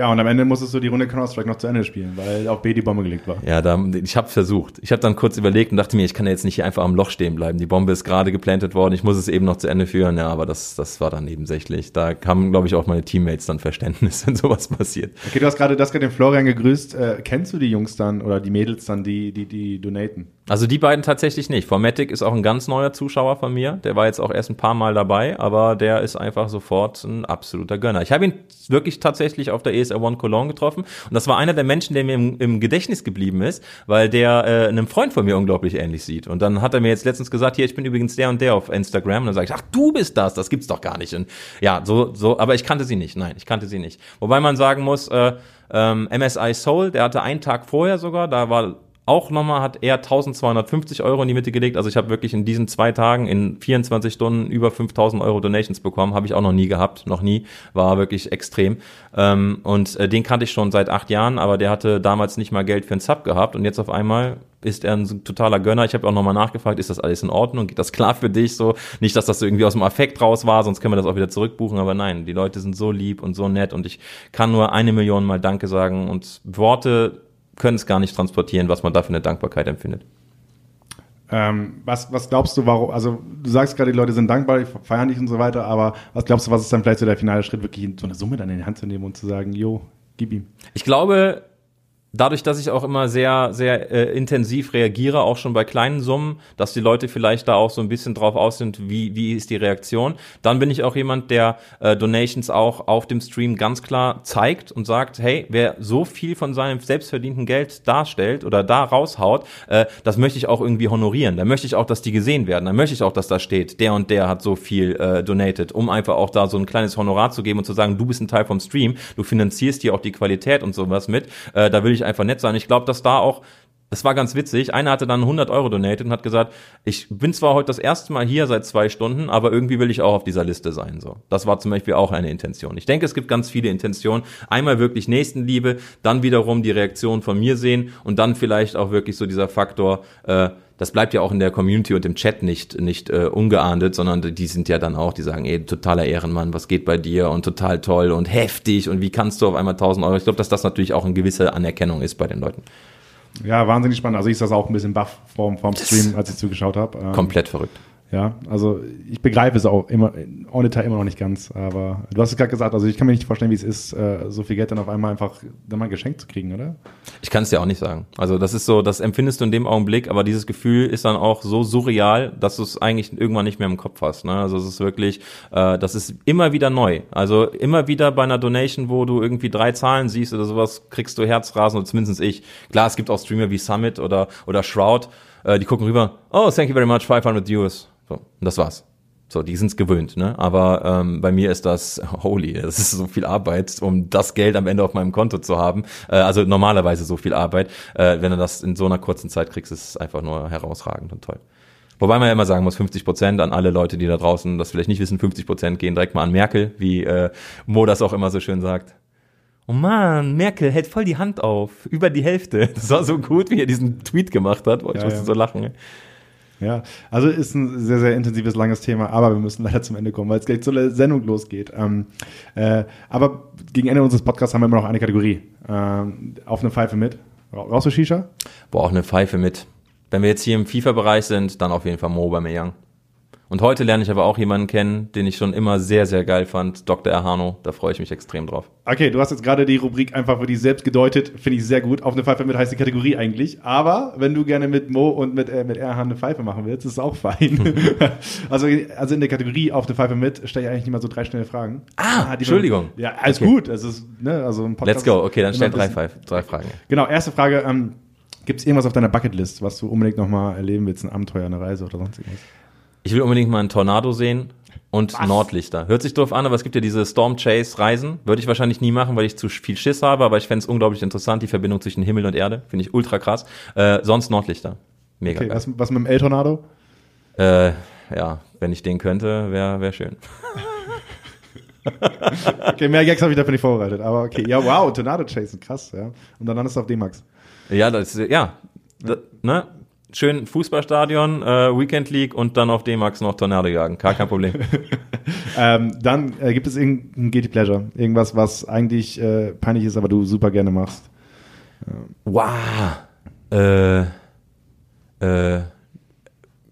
Ja, und am Ende musstest du die Runde Counter-Strike noch zu Ende spielen, weil auf B die Bombe gelegt war. Ja, da, ich habe versucht. Ich habe dann kurz überlegt und dachte mir, ich kann ja jetzt nicht hier einfach am Loch stehen bleiben. Die Bombe ist gerade geplantet worden, ich muss es eben noch zu Ende führen. Ja, aber das, das war dann nebensächlich. Da haben, glaube ich, auch meine Teammates dann Verständnis, wenn sowas passiert. Okay, du hast gerade das gerade den Florian gegrüßt. Äh, kennst du die Jungs dann oder die Mädels dann, die, die, die donaten? Also die beiden tatsächlich nicht. Formatic ist auch ein ganz neuer Zuschauer von mir. Der war jetzt auch erst ein paar Mal dabei, aber der ist einfach sofort ein absoluter Gönner. Ich habe ihn wirklich tatsächlich auf der ESL One Cologne getroffen und das war einer der Menschen, der mir im, im Gedächtnis geblieben ist, weil der äh, einem Freund von mir unglaublich ähnlich sieht. Und dann hat er mir jetzt letztens gesagt, hier, ich bin übrigens der und der auf Instagram. Und dann sage ich, ach, du bist das, das gibt's doch gar nicht. Und ja, so, so, aber ich kannte sie nicht. Nein, ich kannte sie nicht. Wobei man sagen muss, äh, ähm, MSI Soul, der hatte einen Tag vorher sogar, da war auch nochmal hat er 1250 Euro in die Mitte gelegt. Also ich habe wirklich in diesen zwei Tagen in 24 Stunden über 5000 Euro Donations bekommen. Habe ich auch noch nie gehabt, noch nie. War wirklich extrem. Ähm, und äh, den kannte ich schon seit acht Jahren, aber der hatte damals nicht mal Geld für einen Sub gehabt. Und jetzt auf einmal ist er ein totaler Gönner. Ich habe auch nochmal nachgefragt, ist das alles in Ordnung? Geht das klar für dich so? Nicht, dass das irgendwie aus dem Affekt raus war, sonst können wir das auch wieder zurückbuchen. Aber nein, die Leute sind so lieb und so nett und ich kann nur eine Million Mal Danke sagen und Worte können es gar nicht transportieren, was man da für eine Dankbarkeit empfindet. Ähm, was, was glaubst du, warum, also du sagst gerade, die Leute sind dankbar, die feiern dich und so weiter, aber was glaubst du, was ist dann vielleicht so der finale Schritt, wirklich so eine Summe dann in die Hand zu nehmen und zu sagen, jo, gib ihm. Ich glaube, dadurch, dass ich auch immer sehr, sehr äh, intensiv reagiere, auch schon bei kleinen Summen, dass die Leute vielleicht da auch so ein bisschen drauf aus sind, wie, wie ist die Reaktion. Dann bin ich auch jemand, der äh, Donations auch auf dem Stream ganz klar zeigt und sagt, hey, wer so viel von seinem selbstverdienten Geld darstellt oder da raushaut, äh, das möchte ich auch irgendwie honorieren. Da möchte ich auch, dass die gesehen werden. Da möchte ich auch, dass da steht, der und der hat so viel äh, donated, um einfach auch da so ein kleines Honorar zu geben und zu sagen, du bist ein Teil vom Stream, du finanzierst dir auch die Qualität und sowas mit. Äh, da will ich einfach nett sein. Ich glaube, dass da auch das war ganz witzig. Einer hatte dann 100 Euro donated und hat gesagt, ich bin zwar heute das erste Mal hier seit zwei Stunden, aber irgendwie will ich auch auf dieser Liste sein. So, das war zum Beispiel auch eine Intention. Ich denke, es gibt ganz viele Intentionen. Einmal wirklich Nächstenliebe, dann wiederum die Reaktion von mir sehen und dann vielleicht auch wirklich so dieser Faktor. Äh, das bleibt ja auch in der Community und im Chat nicht nicht äh, ungeahndet, sondern die sind ja dann auch, die sagen, ey, totaler Ehrenmann, was geht bei dir und total toll und heftig und wie kannst du auf einmal 1000 Euro? Ich glaube, dass das natürlich auch eine gewisse Anerkennung ist bei den Leuten. Ja, wahnsinnig spannend. Also ich saß auch ein bisschen baff vorm, vorm Stream, als ich zugeschaut habe. Ähm, Komplett verrückt. Ja, also ich begreife es auch immer, en Detail immer noch nicht ganz, aber du hast es gerade gesagt, also ich kann mir nicht vorstellen, wie es ist, äh, so viel Geld dann auf einmal einfach dann mal geschenkt zu kriegen, oder? Ich kann es dir auch nicht sagen. Also das ist so, das empfindest du in dem Augenblick, aber dieses Gefühl ist dann auch so surreal, dass du es eigentlich irgendwann nicht mehr im Kopf hast. Ne? Also es ist wirklich, äh, das ist immer wieder neu. Also immer wieder bei einer Donation, wo du irgendwie drei Zahlen siehst oder sowas, kriegst du Herzrasen oder zumindest ich. Klar, es gibt auch Streamer wie Summit oder, oder Shroud, äh, die gucken rüber, oh, thank you very much, 500 Euros. So, und das war's. So, die sind's gewöhnt, ne? Aber ähm, bei mir ist das holy. Das ist so viel Arbeit, um das Geld am Ende auf meinem Konto zu haben. Äh, also normalerweise so viel Arbeit. Äh, wenn du das in so einer kurzen Zeit kriegst, ist es einfach nur herausragend und toll. Wobei man ja immer sagen muss, 50 Prozent an alle Leute, die da draußen das vielleicht nicht wissen, 50 Prozent gehen direkt mal an Merkel, wie äh, Mo das auch immer so schön sagt. Oh man, Merkel hält voll die Hand auf, über die Hälfte. Das war so gut, wie er diesen Tweet gemacht hat. Boah, ich Ja, musste ja. so lachen. Ja, also ist ein sehr, sehr intensives, langes Thema, aber wir müssen leider zum Ende kommen, weil es gleich zur Sendung losgeht. Ähm, äh, aber gegen Ende unseres Podcasts haben wir immer noch eine Kategorie. Ähm, auf eine Pfeife mit. Ra- Rauchst du Shisha? Boah, auch eine Pfeife mit. Wenn wir jetzt hier im FIFA-Bereich sind, dann auf jeden Fall Mo Aubameyang. Und heute lerne ich aber auch jemanden kennen, den ich schon immer sehr, sehr geil fand, Dr. Erhano. Da freue ich mich extrem drauf. Okay, du hast jetzt gerade die Rubrik einfach für dich selbst gedeutet. Finde ich sehr gut. Auf eine Pfeife mit heißt die Kategorie eigentlich. Aber wenn du gerne mit Mo und mit, äh, mit Erhan eine Pfeife machen willst, ist es auch fein. also, also in der Kategorie auf eine Pfeife mit stelle ich eigentlich nicht mal so drei schnelle Fragen. Ah, die Entschuldigung. Ja, alles Okay. gut. Es ist, ne, also ein Podcast Let's go. Okay, dann stell drei, drei Fragen. Genau, erste Frage. Ähm, Gibt es irgendwas auf deiner Bucketlist, was du unbedingt nochmal erleben willst? Ein Abenteuer, eine Reise oder sonst irgendwas? Ich will unbedingt mal einen Tornado sehen und Nordlichter. Hört sich doof an, aber es gibt ja diese Storm Chase Reisen. Würde ich wahrscheinlich nie machen, weil ich zu viel Schiss habe, aber ich fände es unglaublich interessant, die Verbindung zwischen Himmel und Erde. Finde ich ultra krass. Äh, sonst Nordlichter. Mega Okay, geil. was, was mit dem El-Tornado? Äh, ja, wenn ich den könnte, wäre wär schön. Okay, mehr Gags habe ich dafür nicht vorbereitet. Aber okay, ja, wow, Tornado Chasen, krass, ja. Und dann landest du auf D-Max. Ja, das ist, ja, da, ne? Schön Fußballstadion, äh, Weekend League und dann auf D-Max noch Tornado jagen. Gar kein Problem. Ähm, dann äh, gibt es irgendein Guilty Pleasure. Irgendwas, was eigentlich äh, peinlich ist, aber du super gerne machst. wow. Äh, äh,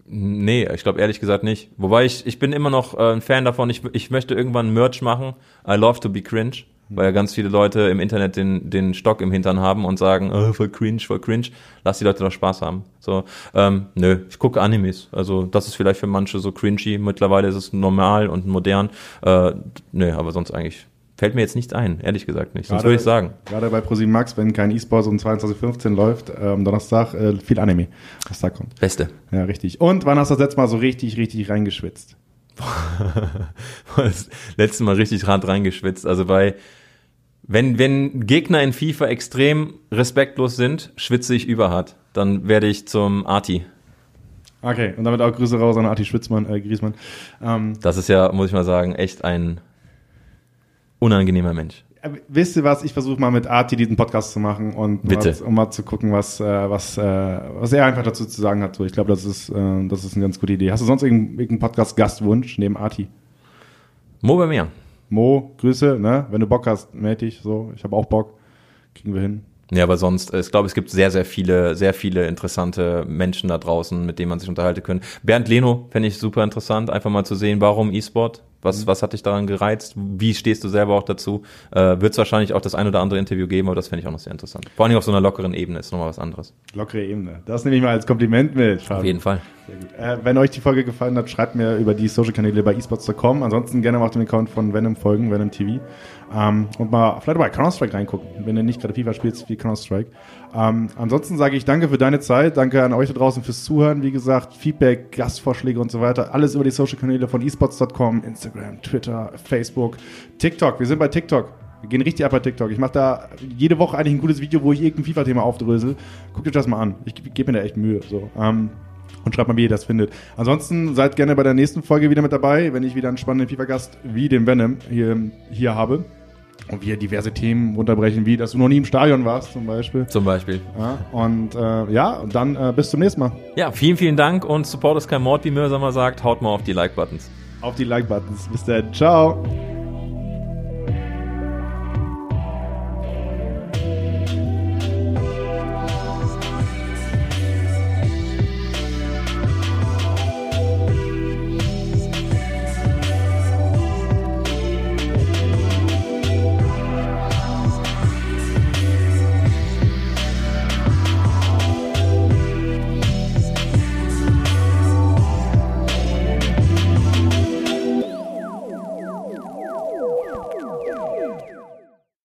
nee, ich glaube ehrlich gesagt nicht. Wobei ich, ich bin immer noch äh, ein Fan davon, ich, ich möchte irgendwann Merch machen. I love to be cringe. Weil ja ganz viele Leute im Internet den, den Stock im Hintern haben und sagen, oh, voll cringe, voll cringe. Lass die Leute doch Spaß haben. So, ähm, nö, ich gucke Animes. Also das ist vielleicht für manche so cringy. Mittlerweile ist es normal und modern. Äh, nö, aber sonst eigentlich fällt mir jetzt nichts ein, ehrlich gesagt nicht. Sonst Gerade- würde ich sagen. Gerade bei ProSieben Max, wenn kein E-Sports um 22.15 läuft, äh, am Donnerstag äh, viel Anime, was da kommt. Beste. Ja, richtig. Und wann hast du das letzte Mal so richtig, richtig reingeschwitzt? das letzte Mal richtig hart reingeschwitzt. Also bei, wenn, wenn Gegner in FIFA extrem respektlos sind, schwitze ich überhart. Dann werde ich zum Arti. Okay, und damit auch Grüße raus an Arti Schwitzmann, äh, Griesmann. Ähm, Das ist ja, muss ich mal sagen, echt ein unangenehmer Mensch. äh, wisst ihr was? Ich versuche mal mit Arti diesen Podcast zu machen und Bitte. Mal, um mal zu gucken, was, äh, was, äh, was er einfach dazu zu sagen hat. So, ich glaube, das ist, äh, das ist eine ganz gute Idee. Hast du sonst irgendeinen, irgendeinen Podcast-Gastwunsch neben Arti? Mo bei mir. Mo, Grüße, ne? Wenn du Bock hast, melde dich. So, ich habe auch Bock. Kriegen wir hin. Ja, aber sonst, äh, ich glaube, es gibt sehr, sehr viele, sehr viele interessante Menschen da draußen, mit denen man sich unterhalten können. Bernd Leno fände ich super interessant, einfach mal zu sehen, warum E-Sport? Was, was hat dich daran gereizt? Wie stehst du selber auch dazu? Äh, Wird es wahrscheinlich auch das ein oder andere Interview geben, aber das fände ich auch noch sehr interessant. Vor allem auf so einer lockeren Ebene ist nochmal was anderes. Lockere Ebene. Das nehme ich mal als Kompliment mit. Fabi. Auf jeden Fall. Sehr gut. Äh, wenn euch die Folge gefallen hat, schreibt mir über die Social-Kanäle bei esports.com. Ansonsten gerne auf den Account von Venom folgen, Venom TV. Ähm, und mal vielleicht bei Counter-Strike reingucken, wenn ihr nicht gerade FIFA spielt, wie Counter-Strike. Ähm, ansonsten sage ich danke für deine Zeit, danke an euch da draußen fürs Zuhören. Wie gesagt, Feedback, Gastvorschläge und so weiter. Alles über die Social-Kanäle von esports.com, Instagram, Twitter, Facebook, TikTok. Wir sind bei TikTok. Wir gehen richtig ab bei TikTok. Ich mache da jede Woche eigentlich ein gutes Video, wo ich irgendein FIFA-Thema aufdrösel. Guckt euch das mal an. Ich gebe mir da echt Mühe. So. Ähm, und schreibt mal, wie ihr das findet. Ansonsten seid gerne bei der nächsten Folge wieder mit dabei, wenn ich wieder einen spannenden FIFA-Gast wie den Venom hier, hier habe. Und wir diverse Themen runterbrechen, wie dass du noch nie im Stadion warst, zum Beispiel. Zum Beispiel. Ja, und äh, ja, und dann äh, bis zum nächsten Mal. Ja, vielen, vielen Dank und Support ist kein Mord, wie Mörser mal sagt. Haut mal auf die Like-Buttons. Auf die Like-Buttons. Bis dann. Ciao.